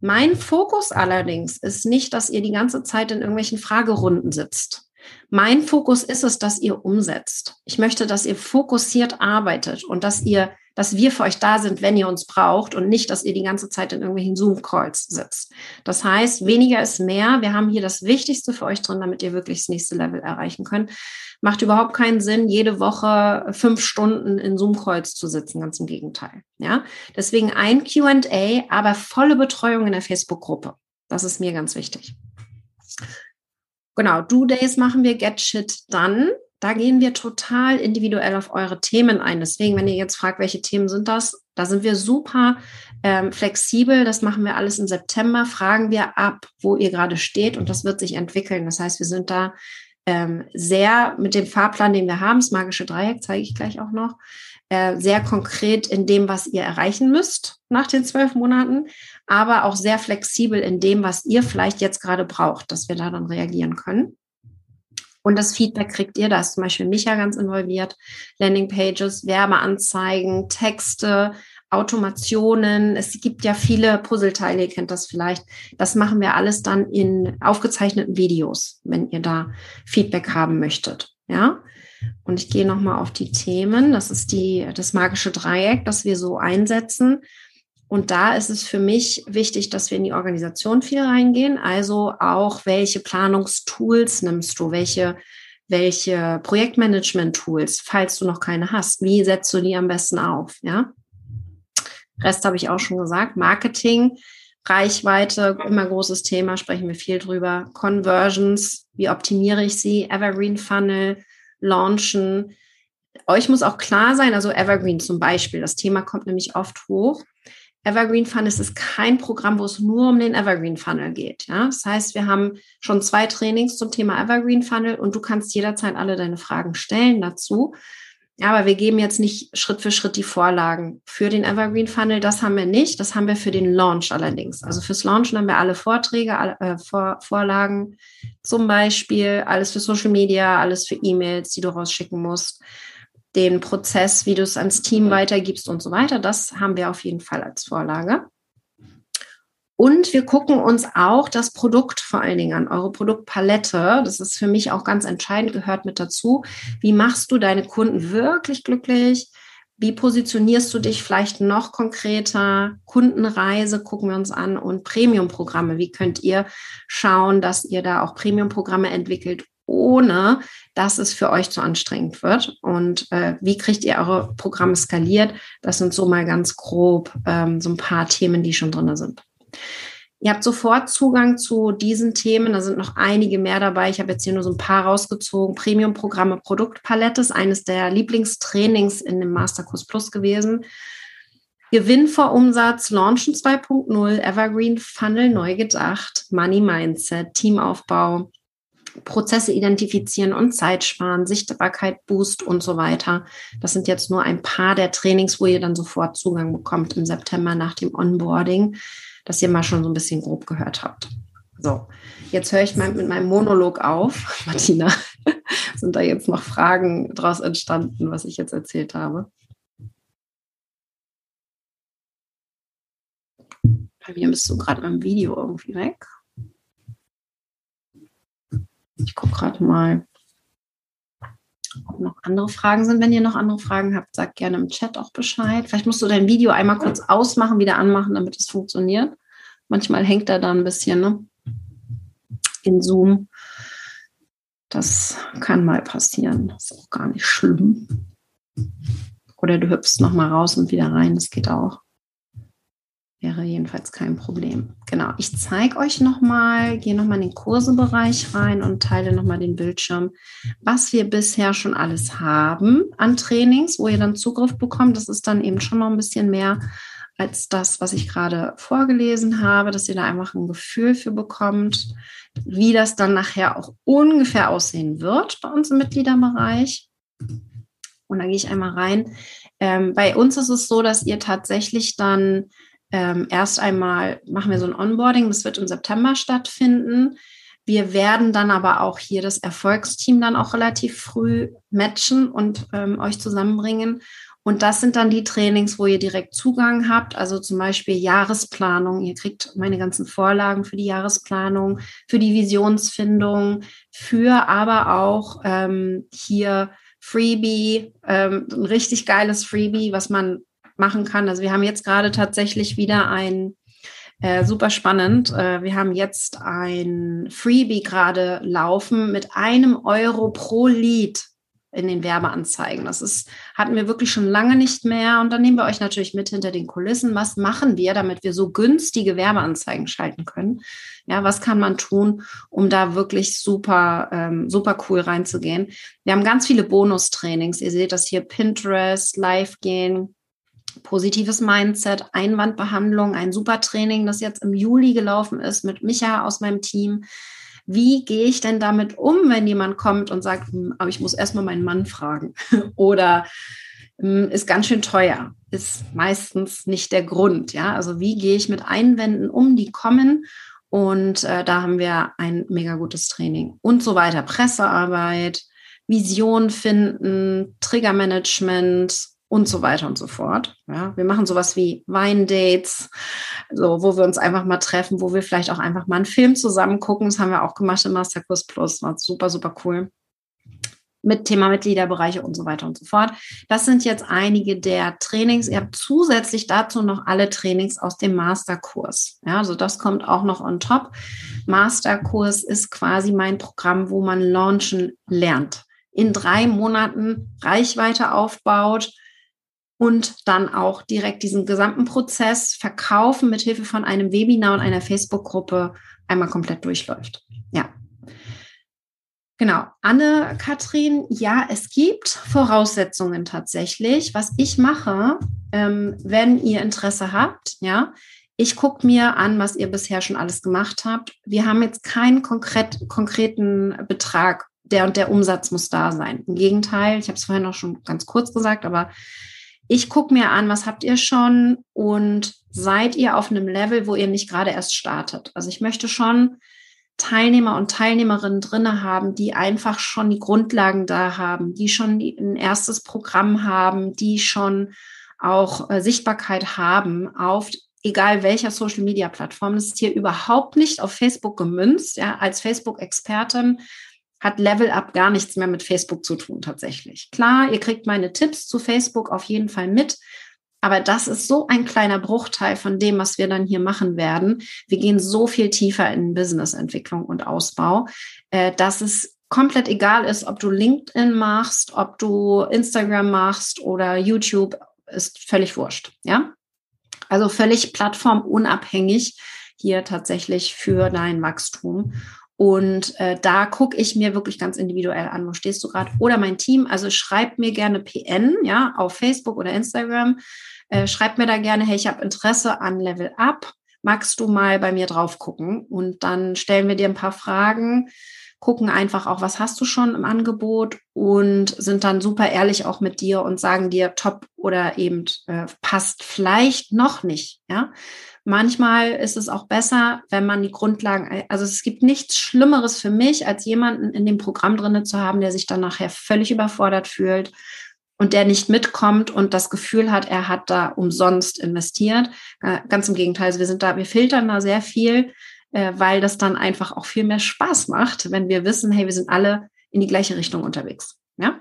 Mein Fokus allerdings ist nicht, dass ihr die ganze Zeit in irgendwelchen Fragerunden sitzt. Mein Fokus ist es, dass ihr umsetzt. Ich möchte, dass ihr fokussiert arbeitet und dass ihr dass wir für euch da sind, wenn ihr uns braucht und nicht, dass ihr die ganze Zeit in irgendwelchen Zoom-Calls sitzt. Das heißt, weniger ist mehr. Wir haben hier das Wichtigste für euch drin, damit ihr wirklich das nächste Level erreichen könnt. Macht überhaupt keinen Sinn, jede Woche fünf Stunden in Zoom-Calls zu sitzen, ganz im Gegenteil. Ja, deswegen ein Q&A, aber volle Betreuung in der Facebook-Gruppe. Das ist mir ganz wichtig. Genau, Do-Days machen wir Get Shit Done. Da gehen wir total individuell auf eure Themen ein. Deswegen, wenn ihr jetzt fragt, welche Themen sind das, da sind wir super ähm, flexibel. Das machen wir alles im September. Fragen wir ab, wo ihr gerade steht und das wird sich entwickeln. Das heißt, wir sind da ähm, sehr mit dem Fahrplan, den wir haben, das magische Dreieck zeige ich gleich auch noch, äh, sehr konkret in dem, was ihr erreichen müsst nach den zwölf Monaten, aber auch sehr flexibel in dem, was ihr vielleicht jetzt gerade braucht, dass wir da dann reagieren können. Und das Feedback kriegt ihr, da ist zum Beispiel Micha ganz involviert, Landingpages, Werbeanzeigen, Texte, Automationen. Es gibt ja viele Puzzleteile, ihr kennt das vielleicht. Das machen wir alles dann in aufgezeichneten Videos, wenn ihr da Feedback haben möchtet. Ja. Und ich gehe nochmal auf die Themen. Das ist die, das magische Dreieck, das wir so einsetzen. Und da ist es für mich wichtig, dass wir in die Organisation viel reingehen. Also auch, welche Planungstools nimmst du? Welche, welche Projektmanagement-Tools, falls du noch keine hast? Wie setzt du die am besten auf? Ja. Rest habe ich auch schon gesagt. Marketing, Reichweite, immer großes Thema, sprechen wir viel drüber. Conversions, wie optimiere ich sie? Evergreen Funnel, Launchen. Euch muss auch klar sein, also Evergreen zum Beispiel, das Thema kommt nämlich oft hoch. Evergreen Funnel ist kein Programm, wo es nur um den Evergreen Funnel geht. Ja? Das heißt, wir haben schon zwei Trainings zum Thema Evergreen Funnel und du kannst jederzeit alle deine Fragen stellen dazu. Aber wir geben jetzt nicht Schritt für Schritt die Vorlagen für den Evergreen Funnel. Das haben wir nicht. Das haben wir für den Launch allerdings. Also fürs Launchen haben wir alle Vorträge, alle, äh, Vor Vorlagen, zum Beispiel alles für Social Media, alles für E-Mails, die du rausschicken musst den Prozess, wie du es ans Team weitergibst und so weiter. Das haben wir auf jeden Fall als Vorlage. Und wir gucken uns auch das Produkt vor allen Dingen an, eure Produktpalette. Das ist für mich auch ganz entscheidend, gehört mit dazu. Wie machst du deine Kunden wirklich glücklich? Wie positionierst du dich vielleicht noch konkreter? Kundenreise gucken wir uns an und Premium-Programme. Wie könnt ihr schauen, dass ihr da auch Premium-Programme entwickelt, ohne dass es für euch zu anstrengend wird. Und äh, wie kriegt ihr eure Programme skaliert? Das sind so mal ganz grob ähm, so ein paar Themen, die schon drin sind. Ihr habt sofort Zugang zu diesen Themen. Da sind noch einige mehr dabei. Ich habe jetzt hier nur so ein paar rausgezogen. Premium-Programme Produktpalette ist eines der Lieblingstrainings in dem Masterkurs Plus gewesen. Gewinn vor Umsatz, Launchen 2.0, Evergreen Funnel neu gedacht, Money Mindset, Teamaufbau, Prozesse identifizieren und Zeit sparen, Sichtbarkeit boost und so weiter. Das sind jetzt nur ein paar der Trainings, wo ihr dann sofort Zugang bekommt im September nach dem Onboarding, dass ihr mal schon so ein bisschen grob gehört habt. So, jetzt höre ich mal mit meinem Monolog auf. (laughs) Martina, (laughs) sind da jetzt noch Fragen daraus entstanden, was ich jetzt erzählt habe? Wieder bist du gerade beim Video irgendwie weg. Ich gucke gerade mal, ob noch andere Fragen sind. Wenn ihr noch andere Fragen habt, sagt gerne im Chat auch Bescheid. Vielleicht musst du dein Video einmal kurz ausmachen, wieder anmachen, damit es funktioniert. Manchmal hängt er da ein bisschen ne? in Zoom. Das kann mal passieren. Das ist auch gar nicht schlimm. Oder du hüpfst noch mal raus und wieder rein. Das geht auch. Wäre jedenfalls kein Problem. Genau, ich zeige euch nochmal, gehe nochmal in den Kursebereich rein und teile nochmal den Bildschirm, was wir bisher schon alles haben an Trainings, wo ihr dann Zugriff bekommt. Das ist dann eben schon noch ein bisschen mehr als das, was ich gerade vorgelesen habe, dass ihr da einfach ein Gefühl für bekommt, wie das dann nachher auch ungefähr aussehen wird bei uns im Mitgliederbereich. Und da gehe ich einmal rein. Ähm, bei uns ist es so, dass ihr tatsächlich dann ähm, erst einmal machen wir so ein Onboarding, das wird im September stattfinden. Wir werden dann aber auch hier das Erfolgsteam dann auch relativ früh matchen und ähm, euch zusammenbringen. Und das sind dann die Trainings, wo ihr direkt Zugang habt. Also zum Beispiel Jahresplanung. Ihr kriegt meine ganzen Vorlagen für die Jahresplanung, für die Visionsfindung, für aber auch ähm, hier Freebie, ähm, ein richtig geiles Freebie, was man machen kann. Also wir haben jetzt gerade tatsächlich wieder ein äh, super spannend. Äh, wir haben jetzt ein Freebie gerade laufen mit einem Euro pro Lied in den Werbeanzeigen. Das ist, hatten wir wirklich schon lange nicht mehr. Und dann nehmen wir euch natürlich mit hinter den Kulissen. Was machen wir, damit wir so günstige Werbeanzeigen schalten können? Ja, was kann man tun, um da wirklich super, ähm, super cool reinzugehen? Wir haben ganz viele Bonustrainings. Ihr seht das hier Pinterest, Live gehen, positives Mindset, Einwandbehandlung, ein super Training, das jetzt im Juli gelaufen ist mit Micha aus meinem Team. Wie gehe ich denn damit um, wenn jemand kommt und sagt, hm, aber ich muss erstmal meinen Mann fragen (laughs) oder hm, ist ganz schön teuer, ist meistens nicht der Grund. Ja, also wie gehe ich mit Einwänden um, die kommen? Und äh, da haben wir ein mega gutes Training und so weiter. Pressearbeit, Vision finden, Triggermanagement, und so weiter und so fort. Ja, wir machen sowas wie Weindates, so, wo wir uns einfach mal treffen, wo wir vielleicht auch einfach mal einen Film zusammen gucken. Das haben wir auch gemacht im Masterkurs Plus. War super, super cool. Mit Thema Mitgliederbereiche und so weiter und so fort. Das sind jetzt einige der Trainings. Ihr habt zusätzlich dazu noch alle Trainings aus dem Masterkurs. Ja, also das kommt auch noch on top. Masterkurs ist quasi mein Programm, wo man launchen lernt. In drei Monaten Reichweite aufbaut, und dann auch direkt diesen gesamten Prozess verkaufen mit Hilfe von einem Webinar und einer Facebook-Gruppe einmal komplett durchläuft. Ja. Genau. Anne-Kathrin, ja, es gibt Voraussetzungen tatsächlich. Was ich mache, ähm, wenn ihr Interesse habt, ja, ich gucke mir an, was ihr bisher schon alles gemacht habt. Wir haben jetzt keinen konkret, konkreten Betrag, der und der Umsatz muss da sein. Im Gegenteil, ich habe es vorhin auch schon ganz kurz gesagt, aber ich gucke mir an, was habt ihr schon und seid ihr auf einem Level, wo ihr nicht gerade erst startet. Also ich möchte schon Teilnehmer und Teilnehmerinnen drinne haben, die einfach schon die Grundlagen da haben, die schon ein erstes Programm haben, die schon auch äh, Sichtbarkeit haben auf egal welcher Social Media Plattform. Das ist hier überhaupt nicht auf Facebook gemünzt. Ja, als Facebook-Expertin hat Level Up gar nichts mehr mit Facebook zu tun tatsächlich. Klar, ihr kriegt meine Tipps zu Facebook auf jeden Fall mit, aber das ist so ein kleiner Bruchteil von dem, was wir dann hier machen werden. Wir gehen so viel tiefer in Businessentwicklung und Ausbau, äh, dass es komplett egal ist, ob du LinkedIn machst, ob du Instagram machst oder YouTube, ist völlig wurscht. Ja, also völlig plattformunabhängig hier tatsächlich für dein Wachstum. Und äh, da gucke ich mir wirklich ganz individuell an, wo stehst du gerade? Oder mein Team, also schreibt mir gerne PN, ja, auf Facebook oder Instagram. Äh, schreibt mir da gerne, hey, ich habe Interesse an Level Up. Magst du mal bei mir drauf gucken? Und dann stellen wir dir ein paar Fragen, gucken einfach auch, was hast du schon im Angebot und sind dann super ehrlich auch mit dir und sagen dir top oder eben äh, passt vielleicht noch nicht, ja. Manchmal ist es auch besser, wenn man die Grundlagen, also es gibt nichts Schlimmeres für mich, als jemanden in dem Programm drinne zu haben, der sich dann nachher völlig überfordert fühlt und der nicht mitkommt und das Gefühl hat, er hat da umsonst investiert. Äh, ganz im Gegenteil, also wir sind da, wir filtern da sehr viel, äh, weil das dann einfach auch viel mehr Spaß macht, wenn wir wissen, hey, wir sind alle in die gleiche Richtung unterwegs. Ja?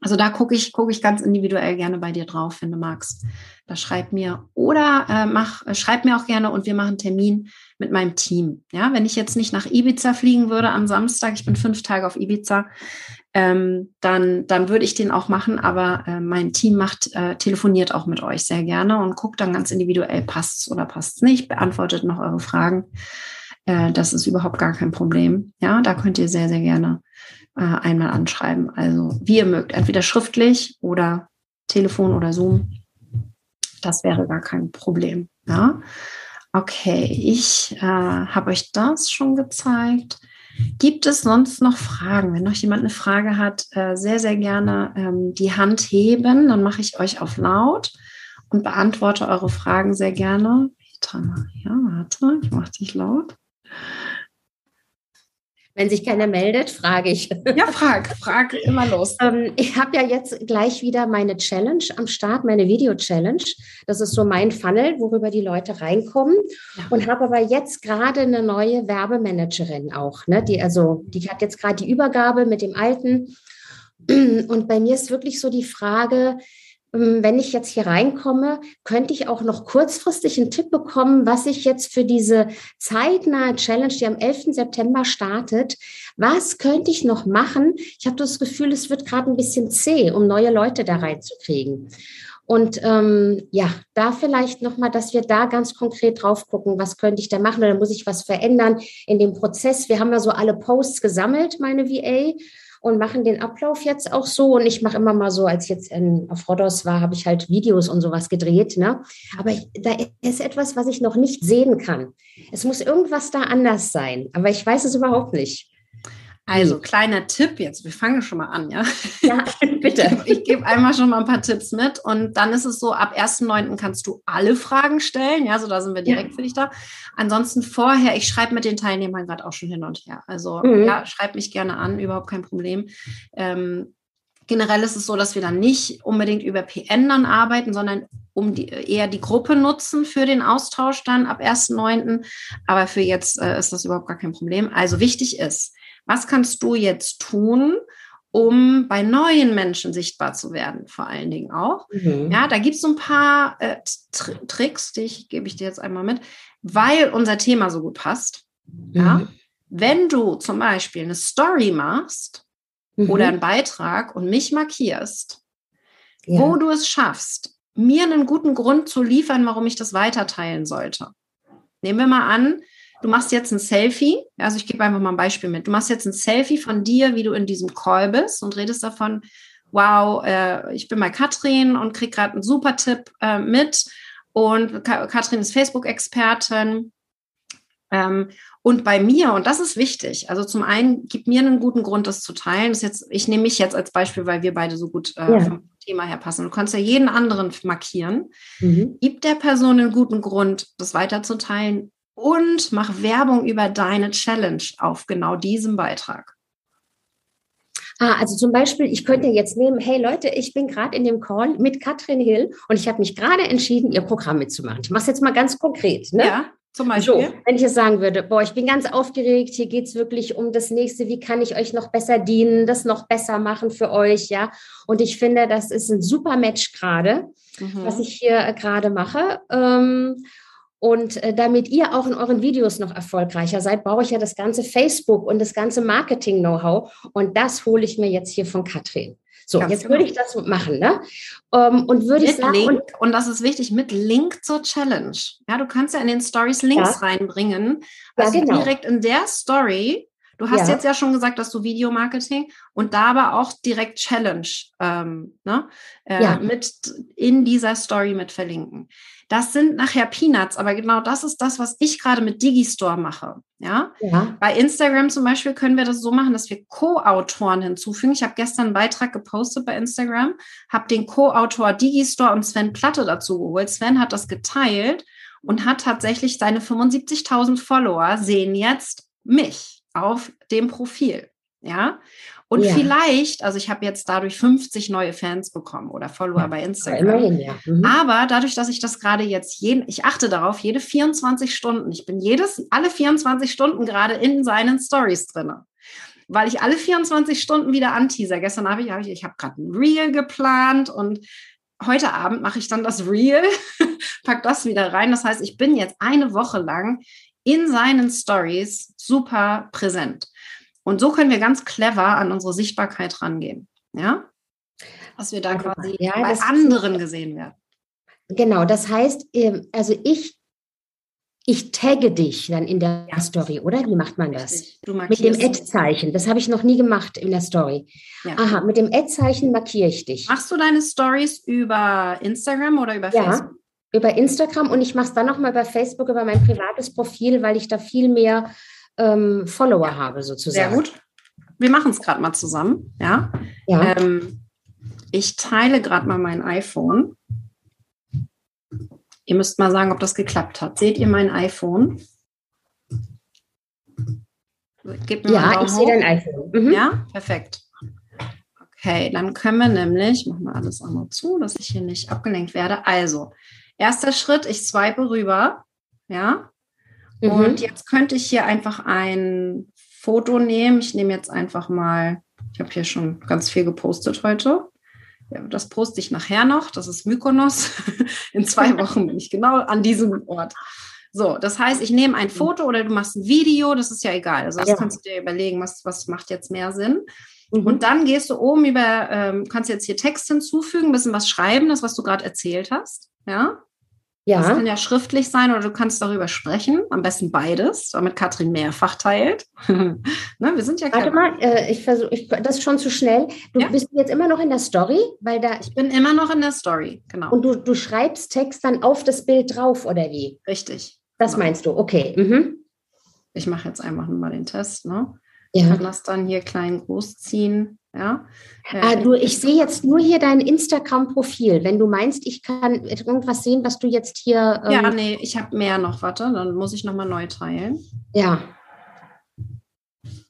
Also da gucke ich, gucke ich ganz individuell gerne bei dir drauf, wenn du magst. Da schreib mir oder äh, mach, äh, schreib mir auch gerne und wir machen Termin mit meinem Team. Ja, wenn ich jetzt nicht nach Ibiza fliegen würde am Samstag, ich bin fünf Tage auf Ibiza, ähm, dann, dann würde ich den auch machen. Aber äh, mein Team macht, äh, telefoniert auch mit euch sehr gerne und guckt dann ganz individuell, passt es oder passt es nicht, beantwortet noch eure Fragen. Äh, das ist überhaupt gar kein Problem. Ja, da könnt ihr sehr, sehr gerne äh, einmal anschreiben. Also wie ihr mögt, entweder schriftlich oder Telefon oder Zoom. Das wäre gar kein Problem. Ja. Okay, ich äh, habe euch das schon gezeigt. Gibt es sonst noch Fragen? Wenn noch jemand eine Frage hat, äh, sehr, sehr gerne ähm, die Hand heben. Dann mache ich euch auf laut und beantworte eure Fragen sehr gerne. Ja, warte, ich mache dich laut. Wenn sich keiner meldet, frage ich. Ja, frag, frag immer los. Ähm, ich habe ja jetzt gleich wieder meine Challenge am Start, meine Video-Challenge. Das ist so mein Funnel, worüber die Leute reinkommen. Ja. Und habe aber jetzt gerade eine neue Werbemanagerin auch. Ne? Die, also, die hat jetzt gerade die Übergabe mit dem alten. Und bei mir ist wirklich so die Frage, wenn ich jetzt hier reinkomme, könnte ich auch noch kurzfristig einen Tipp bekommen, was ich jetzt für diese zeitnahe Challenge, die am 11. September startet, was könnte ich noch machen? Ich habe das Gefühl, es wird gerade ein bisschen zäh, um neue Leute da reinzukriegen. Und ähm, ja, da vielleicht nochmal, dass wir da ganz konkret drauf gucken, was könnte ich da machen oder muss ich was verändern in dem Prozess. Wir haben ja so alle Posts gesammelt, meine VA und machen den Ablauf jetzt auch so. Und ich mache immer mal so, als jetzt in, auf Rodos war, habe ich halt Videos und sowas gedreht. Ne? Aber ich, da ist etwas, was ich noch nicht sehen kann. Es muss irgendwas da anders sein, aber ich weiß es überhaupt nicht. Also, kleiner Tipp jetzt, wir fangen schon mal an, ja? Ja, (laughs) bitte. Ich, ich gebe einmal schon mal ein paar Tipps mit und dann ist es so, ab 1.9. kannst du alle Fragen stellen, ja, so da sind wir direkt ja. für dich da. Ansonsten vorher, ich schreibe mit den Teilnehmern gerade auch schon hin und her. Also, mhm. ja, schreib mich gerne an, überhaupt kein Problem. Ähm, generell ist es so, dass wir dann nicht unbedingt über PN dann arbeiten, sondern um die, eher die Gruppe nutzen für den Austausch dann ab 1.9. Aber für jetzt äh, ist das überhaupt gar kein Problem. Also wichtig ist, was kannst du jetzt tun, um bei neuen Menschen sichtbar zu werden, vor allen Dingen auch. Mhm. Ja, da gibt es so ein paar äh, Tr Tricks, die ich, gebe ich dir jetzt einmal mit, weil unser Thema so gut passt. Mhm. Ja, wenn du zum Beispiel eine Story machst mhm. oder einen Beitrag und mich markierst, ja. wo du es schaffst, mir einen guten Grund zu liefern, warum ich das weiterteilen sollte. Nehmen wir mal an, du machst jetzt ein Selfie, also ich gebe einfach mal ein Beispiel mit, du machst jetzt ein Selfie von dir, wie du in diesem Call bist und redest davon, wow, äh, ich bin bei Katrin und krieg gerade einen super Tipp äh, mit und Ka Katrin ist Facebook-Expertin ähm, und bei mir, und das ist wichtig, also zum einen, gib mir einen guten Grund, das zu teilen. Das jetzt, ich nehme mich jetzt als Beispiel, weil wir beide so gut äh, ja. vom Thema her passen. Du kannst ja jeden anderen markieren. Mhm. Gib der Person einen guten Grund, das weiterzuteilen und mach Werbung über deine Challenge auf genau diesem Beitrag. Ah, also zum Beispiel, ich könnte jetzt nehmen, hey Leute, ich bin gerade in dem Call mit Katrin Hill und ich habe mich gerade entschieden, ihr Programm mitzumachen. Ich mache es jetzt mal ganz konkret. Ne? Ja, zum Beispiel. So, wenn ich jetzt sagen würde, boah, ich bin ganz aufgeregt, hier geht es wirklich um das nächste, wie kann ich euch noch besser dienen, das noch besser machen für euch, ja. Und ich finde, das ist ein super Match gerade, mhm. was ich hier gerade mache. Ähm, und äh, damit ihr auch in euren Videos noch erfolgreicher seid, brauche ich ja das ganze Facebook und das ganze Marketing-Know-how. Und das hole ich mir jetzt hier von Katrin. So, Ganz jetzt genau. würde ich das machen, ne? Um, und würde ich sagen. Link, und, das ist wichtig, mit Link zur Challenge. Ja, du kannst ja in den Stories Links ja. reinbringen. Also ja, genau. direkt in der Story. Du hast ja. jetzt ja schon gesagt, dass du Videomarketing und da aber auch direkt Challenge ähm, ne, äh, ja. mit in dieser Story mit verlinken. Das sind nachher Peanuts, aber genau das ist das, was ich gerade mit Digistore mache. Ja? ja? Bei Instagram zum Beispiel können wir das so machen, dass wir Co-Autoren hinzufügen. Ich habe gestern einen Beitrag gepostet bei Instagram, habe den Co-Autor Digistore und Sven Platte dazu geholt. Sven hat das geteilt und hat tatsächlich seine 75.000 Follower sehen jetzt mich auf dem Profil. Ja, und ja. vielleicht, also ich habe jetzt dadurch 50 neue Fans bekommen oder Follower ja, bei Instagram. Immerhin, ja. Mhm. Aber dadurch, dass ich das gerade jetzt jeden, ich achte darauf, jede 24 Stunden, ich bin jedes, alle 24 Stunden gerade in seinen Stories drin. Weil ich alle 24 Stunden wieder anteaser. Gestern habe ich, hab ich, ich habe gerade ein Reel geplant und heute Abend mache ich dann das Reel, (laughs) pack das wieder rein. Das heißt, ich bin jetzt eine Woche lang in seinen Stories super präsent. Und so können wir ganz clever an unsere Sichtbarkeit rangehen. Ja? Dass wir da quasi ja, bei anderen gesehen werden. Genau, das heißt, ähm, also ich ich tagge dich dann in der ja. Story, oder? Wie macht man das? mit dem Ad-Zeichen. Das habe ich noch nie gemacht in der Story. Ja. Aha, mit dem Ad-Zeichen markiere ich dich. Machst du deine Stories über Instagram oder über ja, Facebook? Über Instagram und ich mache es dann nochmal bei Facebook über mein privates Profil, weil ich da viel mehr ähm, Follower habe, sozusagen. Sehr gut. Wir machen es gerade mal zusammen. Ja. ja. Ähm, ich teile gerade mal mein iPhone. Ihr müsst mal sagen, ob das geklappt hat. Seht ihr mein iPhone? Gib mir ja, ich sehe dein iPhone. Mhm. Ja, perfekt. Okay, dann können wir nämlich, machen wir alles andere zu, dass ich hier nicht abgelenkt werde. Also, erster Schritt, ich swipe rüber. Ja. Mhm. Und jetzt könnte ich hier einfach ein Foto nehmen. Ich nehme jetzt einfach mal, ich habe hier schon ganz viel gepostet heute. Das poste ich nachher noch. Das ist Mykonos. (laughs) In zwei (laughs) Wochen bin ich genau an diesem Ort. So, das heißt, ich nehme ein Foto oder du machst ein Video, das ist ja egal. Also das ja. kannst du dir überlegen, was, was macht jetzt mehr Sinn. Mhm. Und dann gehst du oben über, ähm, kannst jetzt hier Text hinzufügen, ein bisschen was schreiben, das, was du gerade erzählt hast. Ja. Ja. Das kann ja schriftlich sein oder du kannst darüber sprechen. Am besten beides, damit Katrin mehrfach teilt. (laughs) ne, wir sind ja Warte mal, äh, ich versuche, das ist schon zu schnell. Du ja? bist jetzt immer noch in der Story, weil da. Ich bin immer noch in der Story, genau. Und du, du schreibst Text dann auf das Bild drauf, oder wie? Richtig. Das genau. meinst du, okay. Mhm. Ich mache jetzt einfach mal den Test, ne? Ja. Ich kann das dann hier klein groß ziehen. Ja. Ah, äh, du, ich sehe jetzt nur hier dein Instagram-Profil. Wenn du meinst, ich kann irgendwas sehen, was du jetzt hier. Ähm ja, nee, ich habe mehr noch. Warte, dann muss ich nochmal neu teilen. Ja.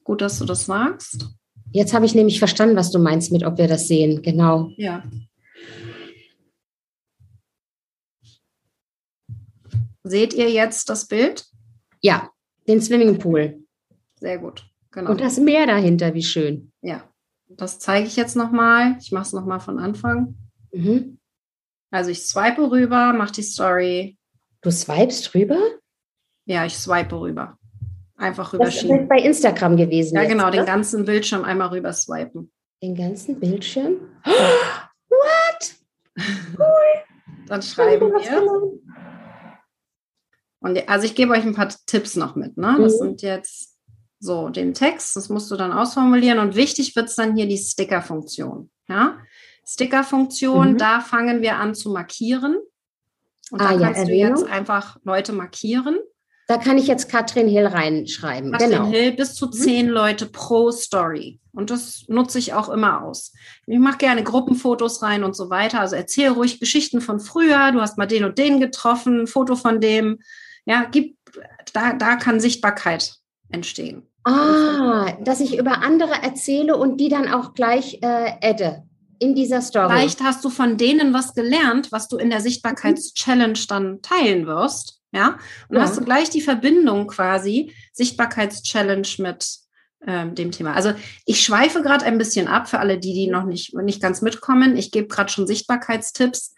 Gut, dass du das sagst. Jetzt habe ich nämlich verstanden, was du meinst mit, ob wir das sehen. Genau. Ja. Seht ihr jetzt das Bild? Ja, den Swimmingpool. Sehr gut. Genau. Und das Meer dahinter, wie schön. Ja. Das zeige ich jetzt nochmal. Ich mache es nochmal von Anfang. Mhm. Also ich swipe rüber, mache die Story. Du swipest rüber? Ja, ich swipe rüber. Einfach rüberschieben. Das ist bei Instagram gewesen. Ja, jetzt, genau, oder? den ganzen Bildschirm einmal rüber swipen. Den ganzen Bildschirm? Oh, (gasps) what? Cool. Dann schreiben wir. Und also ich gebe euch ein paar Tipps noch mit. Ne? Das mhm. sind jetzt so, den Text, das musst du dann ausformulieren und wichtig wird es dann hier die Sticker-Funktion. Ja? Sticker-Funktion, mhm. da fangen wir an zu markieren. Und ah, da kannst ja, du jetzt einfach Leute markieren. Da kann ich jetzt Katrin Hill reinschreiben. Katrin genau. Hill, bis zu mhm. zehn mhm. Leute pro Story. Und das nutze ich auch immer aus. Ich mache gerne Gruppenfotos rein und so weiter. Also erzähle ruhig Geschichten von früher. Du hast mal den und den getroffen, ein Foto von dem. Ja, gib, da, da kann Sichtbarkeit entstehen. Ah, dass ich über andere erzähle und die dann auch gleich äh, adde in dieser Story. Vielleicht hast du von denen was gelernt, was du in der Sichtbarkeitschallenge dann teilen wirst. Ja, und ja. hast du gleich die Verbindung quasi Sichtbarkeitschallenge mit ähm, dem Thema. Also ich schweife gerade ein bisschen ab für alle die, die noch nicht, nicht ganz mitkommen. Ich gebe gerade schon Sichtbarkeitstipps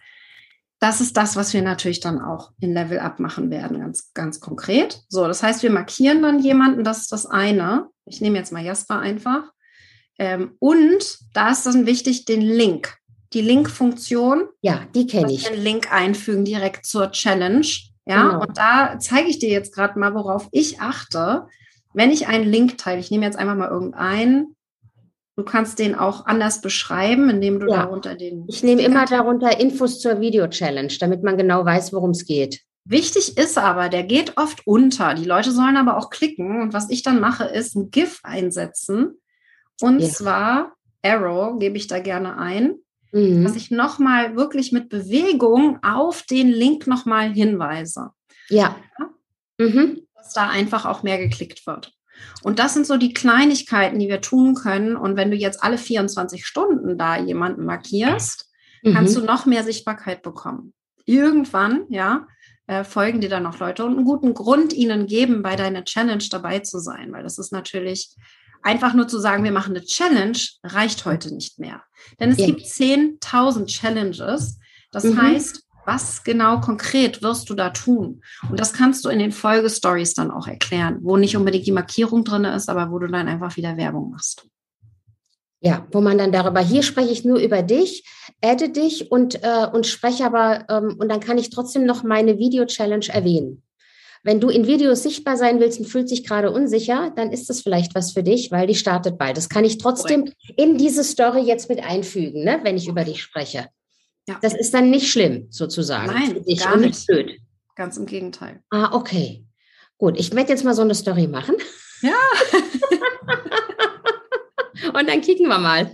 das ist das, was wir natürlich dann auch in Level Up machen werden, ganz, ganz konkret. So, das heißt, wir markieren dann jemanden, das ist das eine. Ich nehme jetzt mal Jasper einfach. Ähm, und da ist dann wichtig, den Link. Die Link-Funktion. Ja, die kenne ich. Den Link einfügen direkt zur Challenge. Ja, genau. und da zeige ich dir jetzt gerade mal, worauf ich achte, wenn ich einen Link teile. Ich nehme jetzt einfach mal irgendeinen Du kannst den auch anders beschreiben, indem du ja. darunter den. Ich nehme immer darunter Infos zur Video-Challenge, damit man genau weiß, worum es geht. Wichtig ist aber, der geht oft unter. Die Leute sollen aber auch klicken. Und was ich dann mache, ist ein GIF einsetzen. Und ja. zwar Arrow gebe ich da gerne ein, mhm. dass ich nochmal wirklich mit Bewegung auf den Link nochmal hinweise. Ja. ja? Mhm. Dass da einfach auch mehr geklickt wird. Und das sind so die Kleinigkeiten, die wir tun können. Und wenn du jetzt alle 24 Stunden da jemanden markierst, mhm. kannst du noch mehr Sichtbarkeit bekommen. Irgendwann, ja, äh, folgen dir dann noch Leute und einen guten Grund ihnen geben, bei deiner Challenge dabei zu sein, weil das ist natürlich einfach nur zu sagen, wir machen eine Challenge, reicht heute nicht mehr. Denn es ja. gibt 10.000 Challenges. Das mhm. heißt, Was genau konkret wirst du da tun? Und das kannst du in den Folgestories dann auch erklären, wo nicht unbedingt die Markierung drin ist, aber wo du dann einfach wieder Werbung machst. Ja, wo man dann darüber, hier spreche ich nur über dich, adde dich und, äh, und spreche aber, ähm, und dann kann ich trotzdem noch meine Video-Challenge erwähnen. Wenn du in Videos sichtbar sein willst und fühlst dich gerade unsicher, dann ist das vielleicht was für dich, weil die startet bald. Das kann ich trotzdem in diese Story jetzt mit einfügen, ne, wenn ich über dich spreche. Ja. Das ist dann nicht schlimm, sozusagen. Nein, gar nicht. Blöd. Ganz im Gegenteil. Ah, okay. Gut, ich werde jetzt mal so eine Story machen. Ja. (laughs) Und dann kicken wir mal.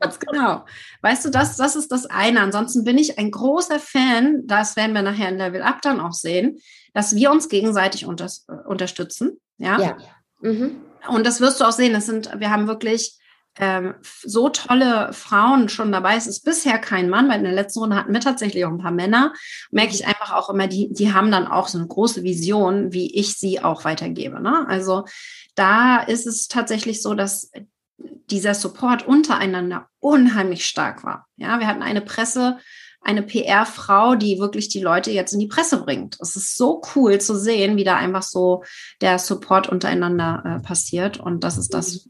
Ganz genau. Weißt du, das, das ist das eine. Ansonsten bin ich ein großer Fan, das werden wir nachher in Level Up dann auch sehen, dass wir uns gegenseitig unter, unterstützen. Ja. ja. Mhm. Und das wirst du auch sehen. Das sind, wir haben wirklich ähm, so tolle Frauen schon dabei. Es ist bisher kein Mann, weil in der letzten Runde hatten wir tatsächlich auch ein paar Männer. Merke ich einfach auch immer, die, die haben dann auch so eine große Vision, wie ich sie auch weitergebe. Ne? Also da ist es tatsächlich so, dass dieser Support untereinander unheimlich stark war. Ja, wir hatten eine Presse, eine PR-Frau, die wirklich die Leute jetzt in die Presse bringt. Es ist so cool zu sehen, wie da einfach so der Support untereinander äh, passiert. Und das ist das,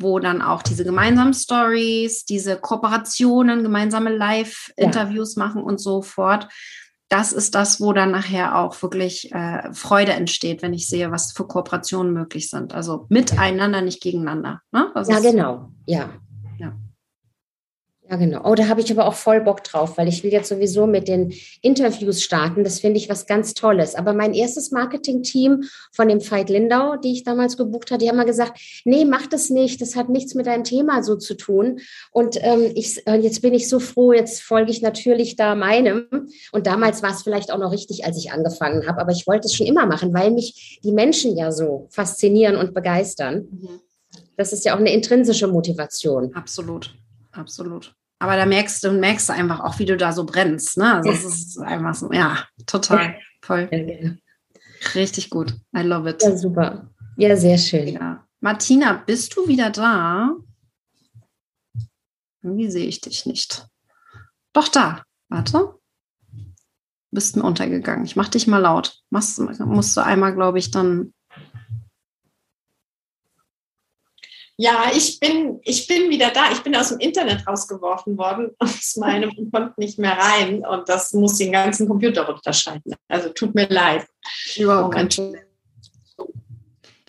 wo dann auch diese gemeinsamen Stories, diese Kooperationen, gemeinsame Live-Interviews ja. machen und so fort das ist das, wo dann nachher auch wirklich äh, Freude entsteht, wenn ich sehe, was für Kooperationen möglich sind. Also miteinander, nicht gegeneinander. Ne? ja, genau. Ja. Ja, genau. Oh, da habe ich aber auch voll Bock drauf, weil ich will jetzt sowieso mit den Interviews starten. Das finde ich was ganz Tolles. Aber mein erstes Marketing-Team von dem Veit Lindau, die ich damals gebucht habe, die haben mal gesagt, nee, mach das nicht. Das hat nichts mit deinem Thema so zu tun. Und ähm, ich, äh, jetzt bin ich so froh, jetzt folge ich natürlich da meinem. Und damals war es vielleicht auch noch richtig, als ich angefangen habe. Aber ich wollte es schon immer machen, weil mich die Menschen ja so faszinieren und begeistern. Mhm. Das ist ja auch eine intrinsische Motivation. Absolut, absolut. Aber da merkst du, merkst du einfach auch, wie du da so brennst. Ne? Also es ist einfach so, ja, total. Voll. Richtig gut. I love it. Ja, super. Ja, sehr schön. Ja. Martina, bist du wieder da? Wie sehe ich dich nicht? Doch da. Warte. Bist mir untergegangen. Ich mach dich mal laut. Machst, musst du einmal, glaube ich, dann Ja, ich bin, ich bin wieder da. Ich bin aus dem Internet rausgeworfen worden (laughs) aus meinem und konnte nicht mehr rein. Und das muss den ganzen Computer runterschalten. Also tut mir leid. Überhaupt kein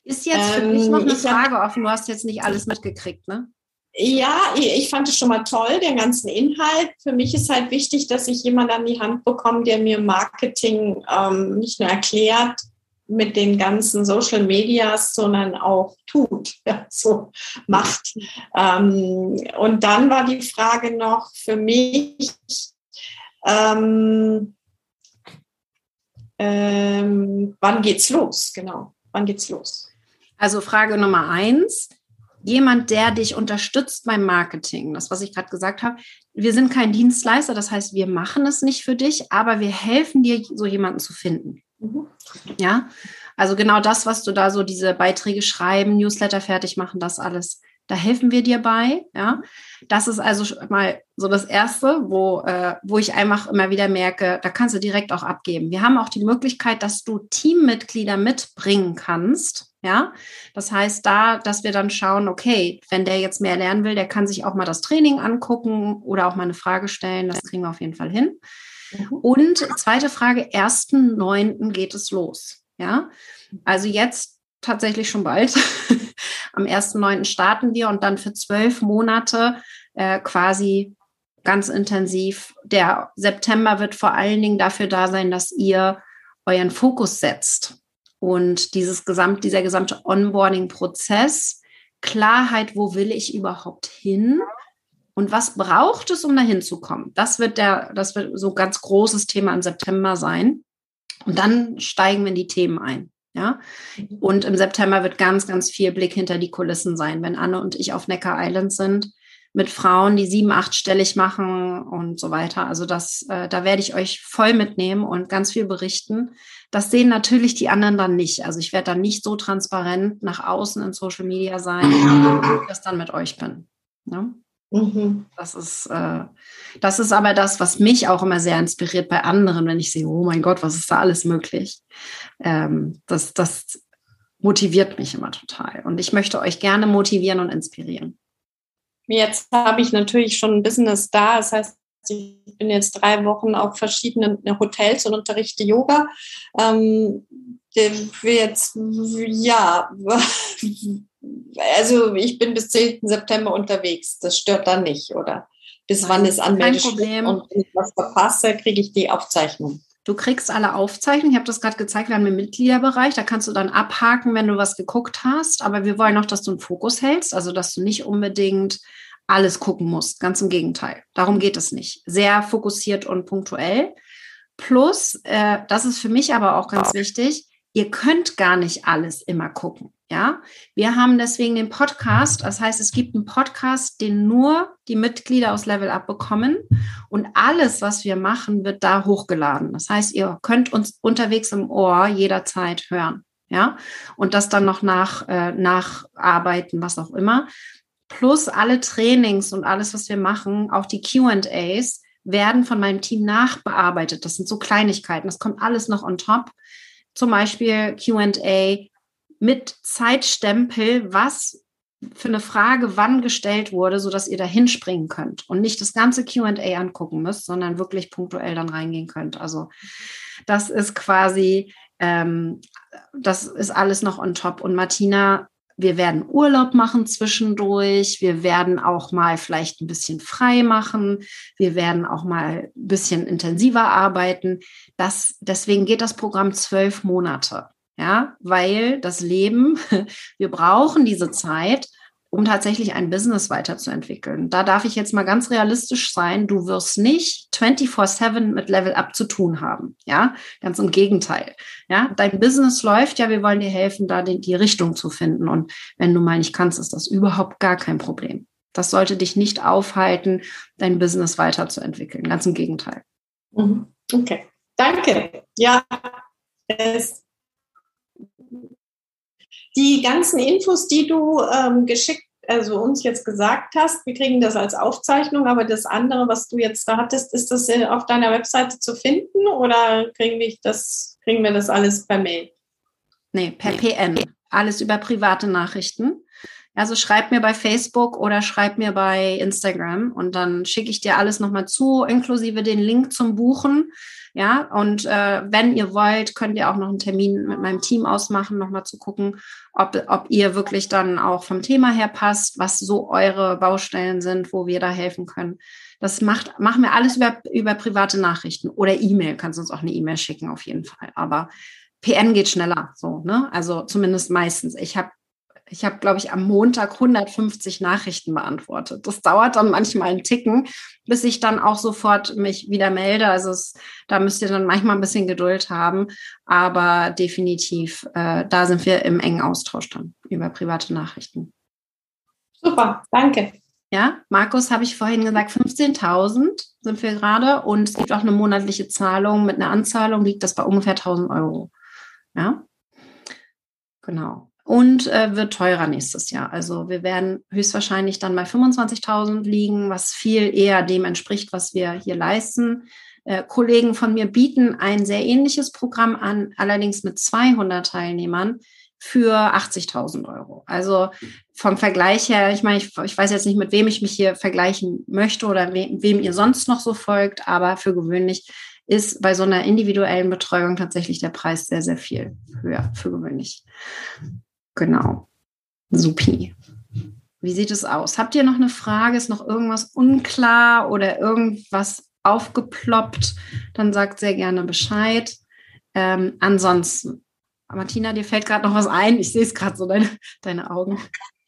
Ist jetzt für ähm, mich noch eine Frage offen. Du hast jetzt nicht alles mitgekriegt, ne? Ja, ich fand es schon mal toll, den ganzen Inhalt. Für mich ist halt wichtig, dass ich jemanden an die Hand bekomme, der mir Marketing ähm, nicht nur erklärt, mit den ganzen Social Medias, sondern auch tut, (laughs) ja, so macht. Ähm, und dann war die Frage noch für mich, ähm, ähm, wann geht's los? Genau, wann geht's los? Also Frage Nummer eins. Jemand, der dich unterstützt beim Marketing, das, was ich gerade gesagt habe. Wir sind kein Dienstleister, das heißt, wir machen es nicht für dich, aber wir helfen dir, so jemanden zu finden. Ja, also genau das, was du da so diese Beiträge schreiben, Newsletter fertig machen, das alles. Da helfen wir dir bei. Ja, das ist also mal so das erste, wo, äh, wo ich einfach immer wieder merke, da kannst du direkt auch abgeben. Wir haben auch die Möglichkeit, dass du Teammitglieder mitbringen kannst. Ja, das heißt da, dass wir dann schauen, okay, wenn der jetzt mehr lernen will, der kann sich auch mal das Training angucken oder auch mal eine Frage stellen. Das kriegen wir auf jeden Fall hin. Mhm. Und zweite Frage, 1.9. geht es los. Ja, also jetzt tatsächlich schon bald. (laughs) Am 1.9. starten wir und dann für zwölf Monate äh, quasi ganz intensiv. Der September wird vor allen Dingen dafür da sein, dass ihr euren Fokus setzt und dieses gesamt, dieser gesamte Onboarding-Prozess, Klarheit, wo will ich überhaupt hin und was braucht es, um dahin zu kommen? Das wird der, das wird so ganz großes Thema im September sein. Und dann steigen wir in die Themen ein. Ja, und im September wird ganz, ganz viel Blick hinter die Kulissen sein, wenn Anne und ich auf Neckar Island sind mit Frauen, die sieben, achtstellig machen und so weiter. Also das, äh, da werde ich euch voll mitnehmen und ganz viel berichten. Das sehen natürlich die anderen dann nicht. Also ich werde dann nicht so transparent nach außen in Social Media sein, wie ich das dann mit euch bin. Ja? Mhm. Das ist, äh, das ist aber das, was mich auch immer sehr inspiriert bei anderen, wenn ich sehe, oh mein Gott, was ist da alles möglich. Ähm, das, das motiviert mich immer total. Und ich möchte euch gerne motivieren und inspirieren. Jetzt habe ich natürlich schon ein Business da. Das heißt, ich bin jetzt drei Wochen auf verschiedenen Hotels und unterrichte Yoga. Ähm, jetzt, ja, (laughs) also ich bin bis 10. September unterwegs. Das stört dann nicht, oder? Bis wann ist Anmeldeschluss? Und wenn ich was verpasse, kriege ich die Aufzeichnung. Du kriegst alle Aufzeichnungen. Ich habe das gerade gezeigt, wir haben einen Mitgliederbereich. Da kannst du dann abhaken, wenn du was geguckt hast. Aber wir wollen auch, dass du einen Fokus hältst, also dass du nicht unbedingt alles gucken musst. Ganz im Gegenteil. Darum geht es nicht. Sehr fokussiert und punktuell. Plus, äh, das ist für mich aber auch ganz wichtig, ihr könnt gar nicht alles immer gucken. Ja, wir haben deswegen den Podcast. Das heißt, es gibt einen Podcast, den nur die Mitglieder aus Level Up bekommen. Und alles, was wir machen, wird da hochgeladen. Das heißt, ihr könnt uns unterwegs im Ohr jederzeit hören. Ja, und das dann noch nach, äh, nacharbeiten, was auch immer. Plus alle Trainings und alles, was wir machen, auch die QAs, werden von meinem Team nachbearbeitet. Das sind so Kleinigkeiten. Das kommt alles noch on top. Zum Beispiel QA mit Zeitstempel, was für eine Frage wann gestellt wurde, sodass ihr da hinspringen könnt und nicht das ganze QA angucken müsst, sondern wirklich punktuell dann reingehen könnt. Also das ist quasi, ähm, das ist alles noch on top. Und Martina, wir werden Urlaub machen zwischendurch. Wir werden auch mal vielleicht ein bisschen frei machen. Wir werden auch mal ein bisschen intensiver arbeiten. Das, deswegen geht das Programm zwölf Monate. Ja, weil das Leben, (laughs) wir brauchen diese Zeit, um tatsächlich ein Business weiterzuentwickeln. Da darf ich jetzt mal ganz realistisch sein. Du wirst nicht 24-7 mit Level Up zu tun haben. Ja, ganz im Gegenteil. Ja, dein Business läuft ja. Wir wollen dir helfen, da die, die Richtung zu finden. Und wenn du mal nicht kannst, ist das überhaupt gar kein Problem. Das sollte dich nicht aufhalten, dein Business weiterzuentwickeln. Ganz im Gegenteil. Mhm. Okay. Danke. Ja, es die ganzen Infos, die du ähm, geschickt, also uns jetzt gesagt hast, wir kriegen das als Aufzeichnung, aber das andere, was du jetzt da hattest, ist das auf deiner Webseite zu finden oder kriegen wir das, kriegen wir das alles per Mail? Nee, per PM. Alles über private Nachrichten. Also schreib mir bei Facebook oder schreib mir bei Instagram und dann schicke ich dir alles nochmal zu, inklusive den Link zum Buchen. Ja, und äh, wenn ihr wollt, könnt ihr auch noch einen Termin mit meinem Team ausmachen, nochmal zu gucken, ob, ob ihr wirklich dann auch vom Thema her passt, was so eure Baustellen sind, wo wir da helfen können. Das macht, machen wir alles über, über private Nachrichten oder E-Mail. Kannst uns auch eine E-Mail schicken, auf jeden Fall. Aber PN geht schneller, so, ne? Also zumindest meistens. Ich habe ich habe, glaube ich, am Montag 150 Nachrichten beantwortet. Das dauert dann manchmal einen Ticken, bis ich dann auch sofort mich wieder melde. Also es, da müsst ihr dann manchmal ein bisschen Geduld haben. Aber definitiv, äh, da sind wir im engen Austausch dann über private Nachrichten. Super, danke. Ja, Markus, habe ich vorhin gesagt, 15.000 sind wir gerade und es gibt auch eine monatliche Zahlung. Mit einer Anzahlung liegt das bei ungefähr 1.000 Euro. Ja, genau und äh, wird teurer nächstes Jahr. Also wir werden höchstwahrscheinlich dann bei 25.000 liegen, was viel eher dem entspricht, was wir hier leisten. Äh, Kollegen von mir bieten ein sehr ähnliches Programm an, allerdings mit 200 Teilnehmern für 80.000 Euro. Also vom Vergleich her, ich meine, ich, ich, weiß jetzt nicht, mit wem ich mich hier vergleichen möchte oder we wem ihr sonst noch so folgt, aber für gewöhnlich ist bei so einer individuellen Betreuung tatsächlich der Preis sehr, sehr viel höher für gewöhnlich. Genau. Supi. Wie sieht es aus? Habt ihr noch eine Frage? Ist noch irgendwas unklar oder irgendwas aufgeploppt? Dann sagt sehr gerne Bescheid. Ähm, ansonsten, Martina, dir fällt gerade noch was ein. Ich sehe es gerade so, deine, deine Augen.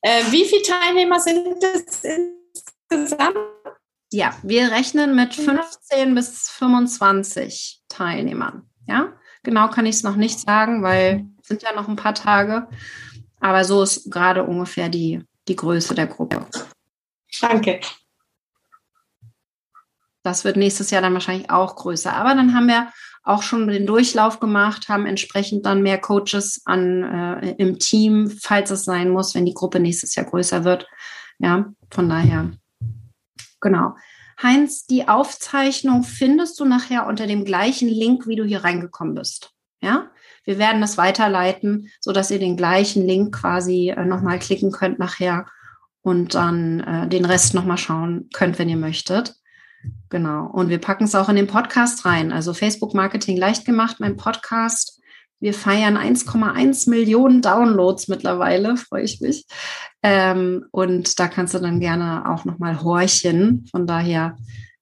Äh, wie viele Teilnehmer sind es insgesamt? Ja, wir rechnen mit 15 bis 25 Teilnehmern. Ja, genau kann ich es noch nicht sagen, weil es sind ja noch ein paar Tage. Aber so ist gerade ungefähr die, die Größe der Gruppe. Danke. Das wird nächstes Jahr dann wahrscheinlich auch größer. Aber dann haben wir auch schon den Durchlauf gemacht, haben entsprechend dann mehr Coaches an, äh, im Team, falls es sein muss, wenn die Gruppe nächstes Jahr größer wird. Ja, von daher Genau. Heinz, die Aufzeichnung findest du nachher unter dem gleichen Link, wie du hier reingekommen bist. Ja, wir werden das weiterleiten, so dass ihr den gleichen Link quasi äh, nochmal klicken könnt nachher und dann äh, den Rest nochmal schauen könnt, wenn ihr möchtet. Genau. Und wir packen es auch in den Podcast rein. Also Facebook Marketing leicht gemacht, mein Podcast. Wir feiern 1,1 Millionen Downloads mittlerweile, (laughs) freue ich mich. Ähm, und da kannst du dann gerne auch nochmal horchen. Von daher,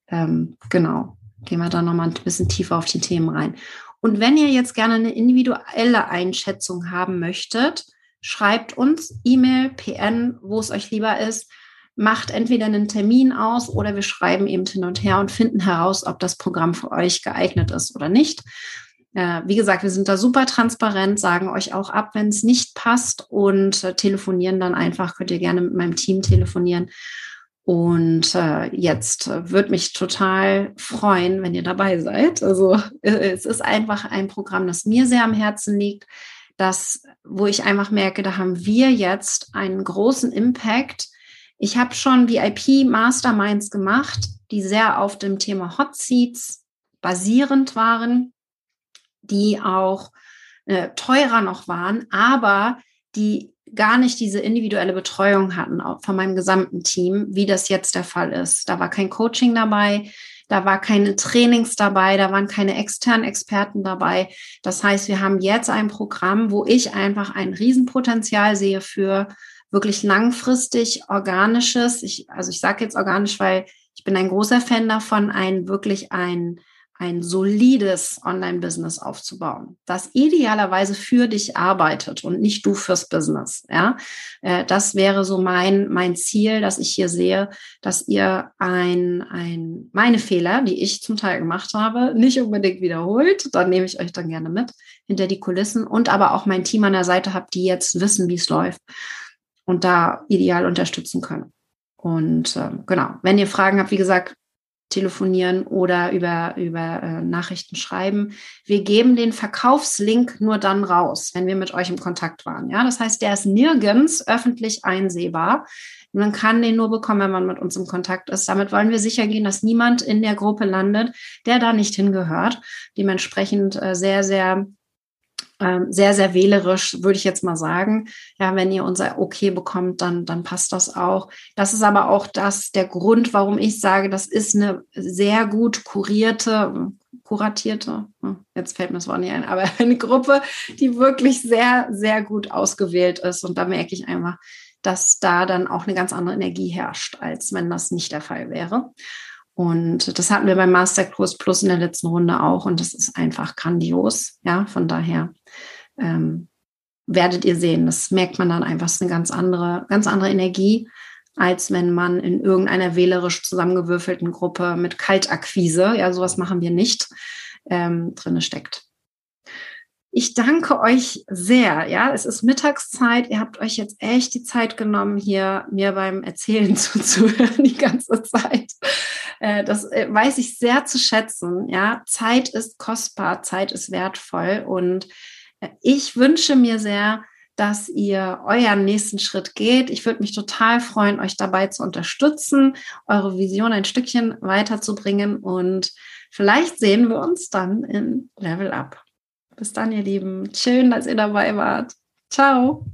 ähm, genau, gehen wir da nochmal ein bisschen tiefer auf die Themen rein. Und wenn ihr jetzt gerne eine individuelle Einschätzung haben möchtet, schreibt uns E-Mail, PN, wo es euch lieber ist. Macht entweder einen Termin aus oder wir schreiben eben hin und her und finden heraus, ob das Programm für euch geeignet ist oder nicht. Äh, wie gesagt, wir sind da super transparent, sagen euch auch ab, wenn es nicht passt und äh, telefonieren dann einfach. Könnt ihr gerne mit meinem Team telefonieren. Und äh, jetzt würde mich total freuen, wenn ihr dabei seid. Also äh, es ist einfach ein Programm, das mir sehr am Herzen liegt, das, wo ich einfach merke, da haben wir jetzt einen großen Impact. Ich habe schon VIP Masterminds gemacht, die sehr auf dem Thema Hot Seats basierend waren, die auch äh, teurer noch waren, aber die gar nicht diese individuelle Betreuung hatten von meinem gesamten Team, wie das jetzt der Fall ist. Da war kein Coaching dabei, da war keine Trainings dabei, da waren keine externen Experten dabei. Das heißt, wir haben jetzt ein Programm, wo ich einfach ein Riesenpotenzial sehe für wirklich langfristig organisches. Ich, also ich sage jetzt organisch, weil ich bin ein großer Fan davon, ein wirklich ein ein solides Online-Business aufzubauen, das idealerweise für dich arbeitet und nicht du fürs Business. Ja, äh, das wäre so mein, mein Ziel, dass ich hier sehe, dass ihr ein, ein, meine Fehler, die ich zum Teil gemacht habe, nicht unbedingt wiederholt. Dann nehme ich euch dann gerne mit hinter die Kulissen und aber auch mein Team an der Seite habt, die jetzt wissen, wie es läuft und da ideal unterstützen können. Und äh, genau, wenn ihr Fragen habt, wie gesagt, telefonieren oder über, über äh, Nachrichten schreiben. Wir geben den Verkaufslink nur dann raus, wenn wir mit euch im Kontakt waren. Ja, das heißt, der ist nirgends öffentlich einsehbar. Man kann den nur bekommen, wenn man mit uns im Kontakt ist. Damit wollen wir sicher gehen, dass niemand in der Gruppe landet, der da nicht hingehört. Dementsprechend äh, sehr, sehr sehr, sehr wählerisch, würde ich jetzt mal sagen. Ja, wenn ihr unser Okay bekommt, dann, dann passt das auch. Das ist aber auch das, der Grund, warum ich sage, das ist eine sehr gut kurierte, kuratierte, hm, jetzt fällt mir das Wort nicht ein, aber (laughs) eine Gruppe, die wirklich sehr, sehr gut ausgewählt ist. Und da merke ich einfach, dass da dann auch eine ganz andere Energie herrscht, als wenn das nicht der Fall wäre. Und das hatten wir beim Masterkurs Plus in der letzten Runde auch. Und das ist einfach grandios. Ja, von daher ähm, werdet ihr sehen, das merkt man dann einfach, es ist eine ganz andere, ganz andere Energie, als wenn man in irgendeiner wählerisch zusammengewürfelten Gruppe mit Kaltakquise, ja, sowas machen wir nicht, ähm, drinne steckt. Ich danke euch sehr. Ja, es ist Mittagszeit. Ihr habt euch jetzt echt die Zeit genommen, hier mir beim Erzählen (laughs) zuzuhören die ganze Zeit. Äh, das äh, weiß ich sehr zu schätzen. Ja, Zeit ist kostbar, Zeit ist wertvoll und ich wünsche mir sehr, dass ihr euren nächsten Schritt geht. Ich würde mich total freuen, euch dabei zu unterstützen, eure Vision ein Stückchen weiterzubringen und vielleicht sehen wir uns dann in Level Up. Bis dann, ihr Lieben. Schön, dass ihr dabei wart. Ciao.